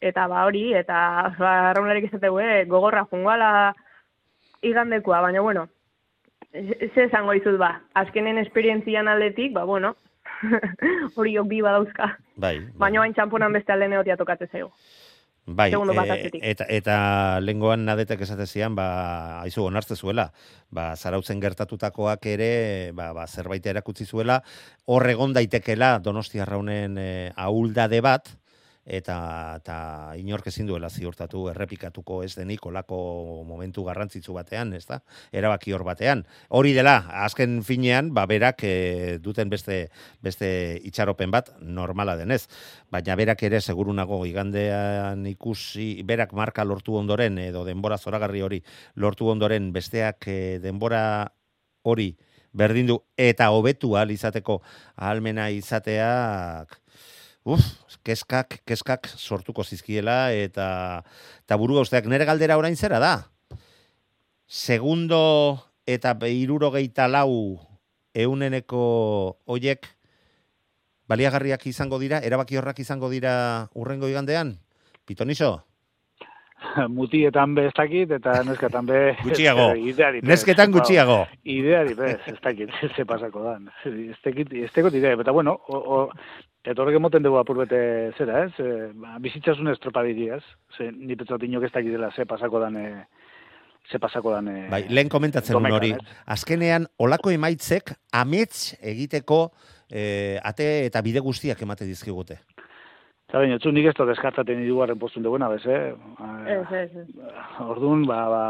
eta ba hori, eta ba, raunarik esate gue, gogorra jungoala igandekoa, baina bueno, ze esango dizut ba, azkenen esperientzian aldetik, ba bueno, hori ok bi badauzka. Bai, bai. Baina bain txamponan beste alde neotia tokatze zego. Bai, e, eta, eta lengoan nadetek esatezian, ba, aizu, onartze zuela, ba, zarautzen gertatutakoak ere, ba, ba, zerbait erakutzi zuela, horregon daitekela donostia raunen e, ahuldade bat, eta eta inork ezin duela ziurtatu errepikatuko ez denik olako momentu garrantzitsu batean, ezta? Erabaki hor batean. Hori dela, azken finean, ba berak e, duten beste beste itxaropen bat normala denez, baina berak ere seguru nago igandean ikusi berak marka lortu ondoren edo denbora zoragarri hori lortu ondoren besteak e, denbora hori berdindu eta hobetu al izateko ahalmena izateak uf, keskak, keskak sortuko zizkiela, eta, eta buru usteak nere galdera orain zera da. Segundo eta beiruro geita lau euneneko oiek baliagarriak izango dira, erabaki horrak izango dira urrengo igandean? Pitoniso? mutietan be ez dakit, eta neskatan be... Gutxiago. ideari. Nesketan gutxiago. Ideari bez, ez dakit, ze pasako dan. Ez dakit, ez dakit idea, eta bueno, o, o, eta horrek emoten dugu apur bete zera, ez? E, ba, bizitzasun estropadiri, ez? Ze, ni petzot inok ez dakit dela ze pasako dan... E, ze pasako dan... E, Bai, lehen komentatzen domekan, hori. ez? Azkenean, olako emaitzek amets egiteko eh, ate eta bide guztiak emate dizkigute. Eta baina, etzu nik ez da deskartaten irugarren postun duguena, bez, eh? Ez, ez, ez. Orduan, ba, ba,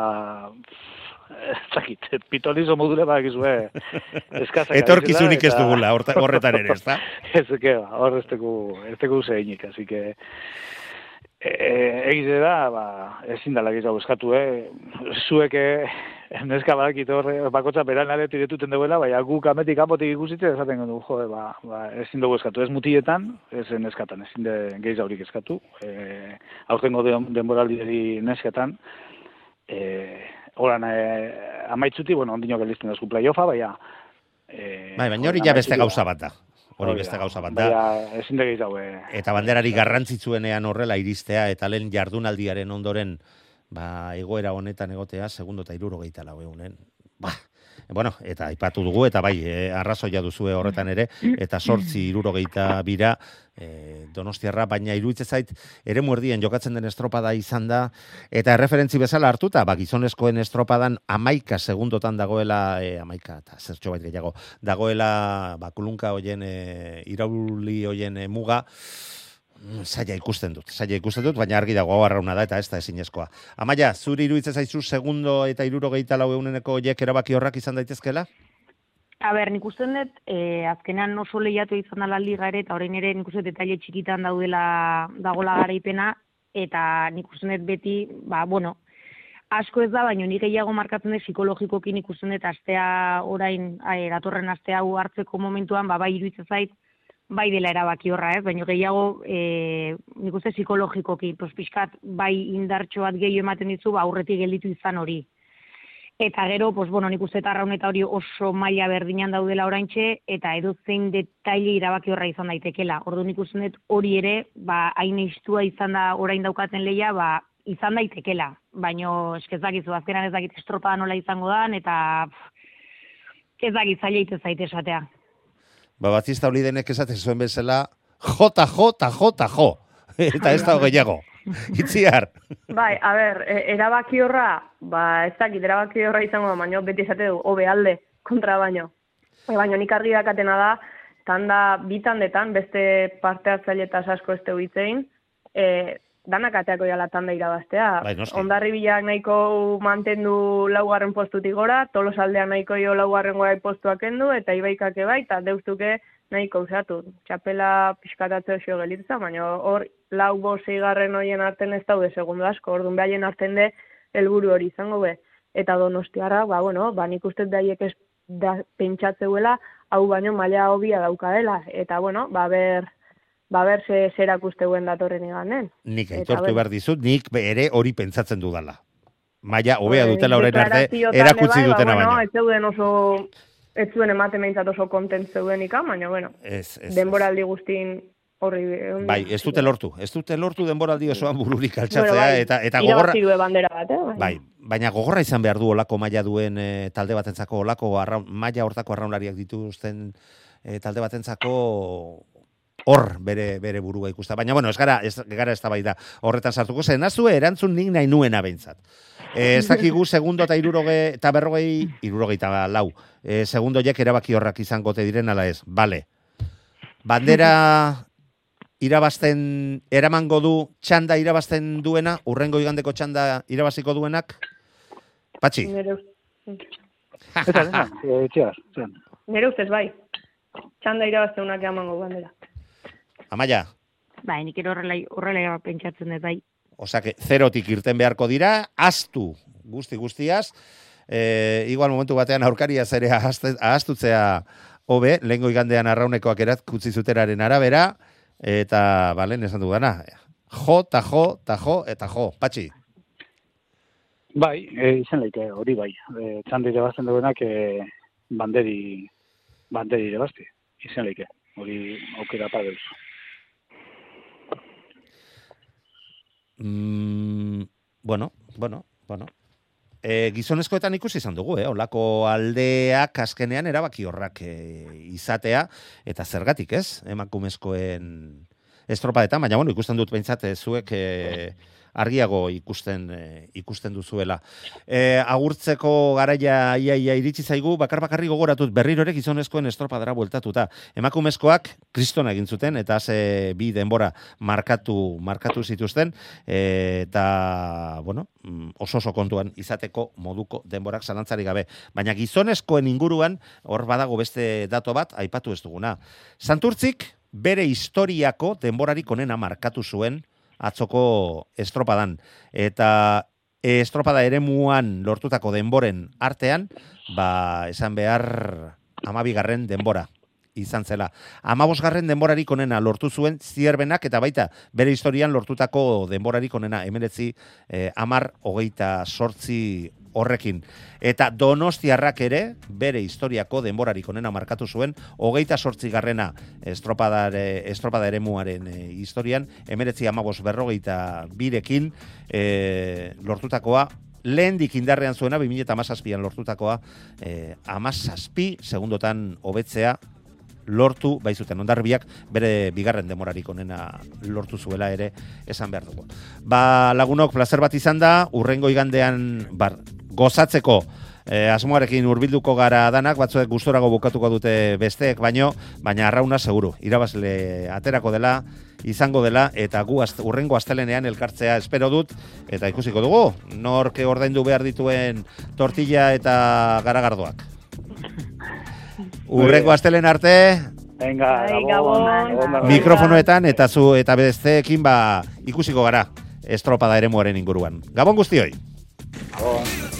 ez dakit, pitonizo module bakizue, eskazak. Etorkizunik ez dugula, horretan ere, ezta? Ez, que, ba, hor ez teku, ez teku zeinik, así que, e, egize da, ba, ezin dala gehiago eskatu, eh? Zuek, eh, neska badakit horre, bakotza beranare tiretuten duela, baina guk ametik kanpotik ikusitzen esaten gendu, jo, ba, ba, ezin dugu eskatu, ez mutietan, ez neskatan, ezin de gehiagorik eskatu, e, aurtengo de, denboraldiari nesketan, e, oran e, amaitzuti, bueno, ondino gelizten da zu playoffa, baina... E, Bai, baina hori ja beste gauza bat da. Hori beste gauza bat da. Baina ezin gehiago, e, Eta banderari garrantzitsuenean horrela iristea, eta lehen jardunaldiaren ondoren, ba, egoera honetan egotea, segundo eta irurogeita lau egunen. Ba, bueno, eta aipatu dugu, eta bai, e, arrazoia duzue horretan ere, eta sortzi irurogeita bira, e, donostiarra, baina iruditzen zait, ere muerdien jokatzen den estropada izan da, eta erreferentzi bezala hartuta, ba, gizonezkoen estropadan amaika segundotan dagoela, e, amaika, eta zertxo gehiago, dagoela, ba, kulunka hoien, e, irauli hoien e, muga, Zaila ikusten dut, zaila ikusten dut, baina argi dago arrauna da eta ez da ezinezkoa. Amaia, zuri iruditzen zaizu segundo eta irurogeita lau eguneneko horiek erabaki horrak izan daitezkela? A ber, nik uste dut, e, azkenean oso lehiatu izan dela liga ere, eta orain ere nik uste detaile txikitan daudela dagola garaipena, eta nik uste dut beti, ba, bueno, asko ez da, baina nik gehiago markatzen dut psikologikokin ikusten dut astea orain, e, datorren astea hau hartzeko momentuan, ba, bai iruditzen zait, bai dela erabaki horra, ez? Baina gehiago, e, nik uste psikologikoki, pues, pixkat, bai indartxo bat gehiago ematen dizu, ba, aurretik gelditu izan hori. Eta gero, pues, bueno, nik uste eta arraun eta hori oso maila berdinan daudela oraintxe, eta edo zein detaile irabaki horra izan daitekela. Ordu nik uste dut hori ere, ba, hain istua izan da orain daukaten leia, ba, izan daitekela. Baina, eskezakizu, azkenan ez dakit estropada nola izango dan, eta pff, ez dakit zaila ite zaite esatea. Ba, batzista hori denek esaten zuen bezala, jota, jota, jota, jo. Eta ez da gehiago. Itziar. Bai, a ber, e, erabaki horra, ba, ez dakit, erabaki horra izango da, baino beti esate du, hobe alde, kontra baino. E, baino nik argi dakatena da, tanda bi tandetan, beste parte hartzailetaz asko ez tegu hitzein, e, danak ateako jala tanda irabaztea. Bai. Ondarri bilak nahiko mantendu laugarren postutik gora, tolos aldean nahiko jo laugarren gora postuak endu, eta ibaikake bai, eta deustuke nahiko usatu. Txapela pixkatatze oso gelitza, baina hor lau bo zeigarren hoien arten ez daude segundo asko, orduan behaien arten de helburu hori izango be. Eta donostiarra, ba, bueno, ba, nik uste daiek ez da, pentsatzeuela, hau baino maila hobia daukadela. Eta, bueno, ba, ber, ba, ber ze, zerak usteuen datorren iganen. Nik aitortu bueno. behar dizut, nik ere hori pentsatzen dudala. Maia, hobea Bai, dutela orain arte, erakutsi ere bai, dutena ba, bueno, baina. Ez zeuden oso, ez zuen ematen behintzat oso kontent zeuden ikan, baina, bueno, Ez, ez, denboraldi guztin horri... Bai, ez dute lortu. Ez dute lortu denboraldi osoan bururik altxatzea, Bueno, bai, eta, eta gogorra... bandera bat, eh? baina- Bai, baina gogorra izan behar du olako maila duen e, talde batentzako olako arraun, maila hortako arraunlariak dituzten e, talde batentzako hor bere bere burua ikusta. Baina bueno, ez gara ez gara eztabaida horretan sartuko zen. Nazue erantzun nik nahi nuena beintzat. E, ez dakigu segundo eta iruroge eta berrogei, irurogeita lau. E, segundo jek erabaki horrak izango te diren ala ez. Vale. Bandera irabazten eramango du txanda irabazten duena, urrengo igandeko txanda irabaziko duenak? Patxi, Nere, Eta, eta, e, nere ustez bai. Txanda irabazte unak bandera. Amaia, Bai, nik ere horrela, horrela pentsatzen dut, bai. osake, zerotik irten beharko dira, astu guzti guztiaz, e, igual momentu batean aurkaria zere ahaztutzea hobe, lehengo igandean arraunekoak erakutzi zuteraren arabera, eta, balen, esan dudana, jo, ta jo, ta jo, eta jo, patxi. Bai, e, izan leike, hori bai. E, txanda irabazten duenak e, banderi, banderi irabazti. Izan leike, hori aukera padeuz. Mm, bueno, bueno, bueno. E, gizonezkoetan ikusi izan dugu, eh? olako aldeak azkenean erabaki horrak e, izatea, eta zergatik ez, emakumezkoen estropadetan, baina bueno, ikusten dut behintzat eh, zuek e, argiago ikusten e, ikusten duzuela. E, agurtzeko garaia ia, ia iritsi zaigu, bakar bakarri gogoratut berriro ere gizonezkoen estropadara bueltatuta. Emakumezkoak kriston egin zuten eta ze bi denbora markatu markatu zituzten e, eta bueno, mm, oso oso kontuan izateko moduko denborak zalantzari gabe. Baina gizonezkoen inguruan hor badago beste dato bat aipatu ez duguna. Santurtzik bere historiako denborarik onena markatu zuen atzoko estropadan. Eta estropada ere muan lortutako denboren artean, ba, esan behar amabigarren denbora izan zela. Amabosgarren denborarik onena lortu zuen zierbenak eta baita bere historian lortutako denborarik onena emeretzi eh, amar hogeita sortzi horrekin. Eta donostiarrak ere, bere historiako denborarik onena markatu zuen, hogeita sortzi garrena estropadare, estropada ere muaren e, historian, emeretzi amabos berrogeita birekin e, lortutakoa, lehen indarrean zuena, 2000 eta amazazpian lortutakoa, e, amazazpi, segundotan hobetzea, lortu baizuten ondarbiak bere bigarren demorarik onena lortu zuela ere esan behar dugu. Ba, lagunok placer bat izan da, urrengo igandean bar, gozatzeko e, asmoarekin hurbilduko gara danak, batzuek gustorago bukatuko dute besteek, baino, baina arrauna seguru, irabazle aterako dela, izango dela, eta gu azt, urrengo astelenean elkartzea espero dut, eta ikusiko dugu, norke ordaindu behar dituen tortilla eta garagardoak. Urrengo astelen arte, Venga. Gabon, mikrofonoetan eta zu eta besteekin ba ikusiko gara estropada eremuaren inguruan. Gabon guztioi. gabon.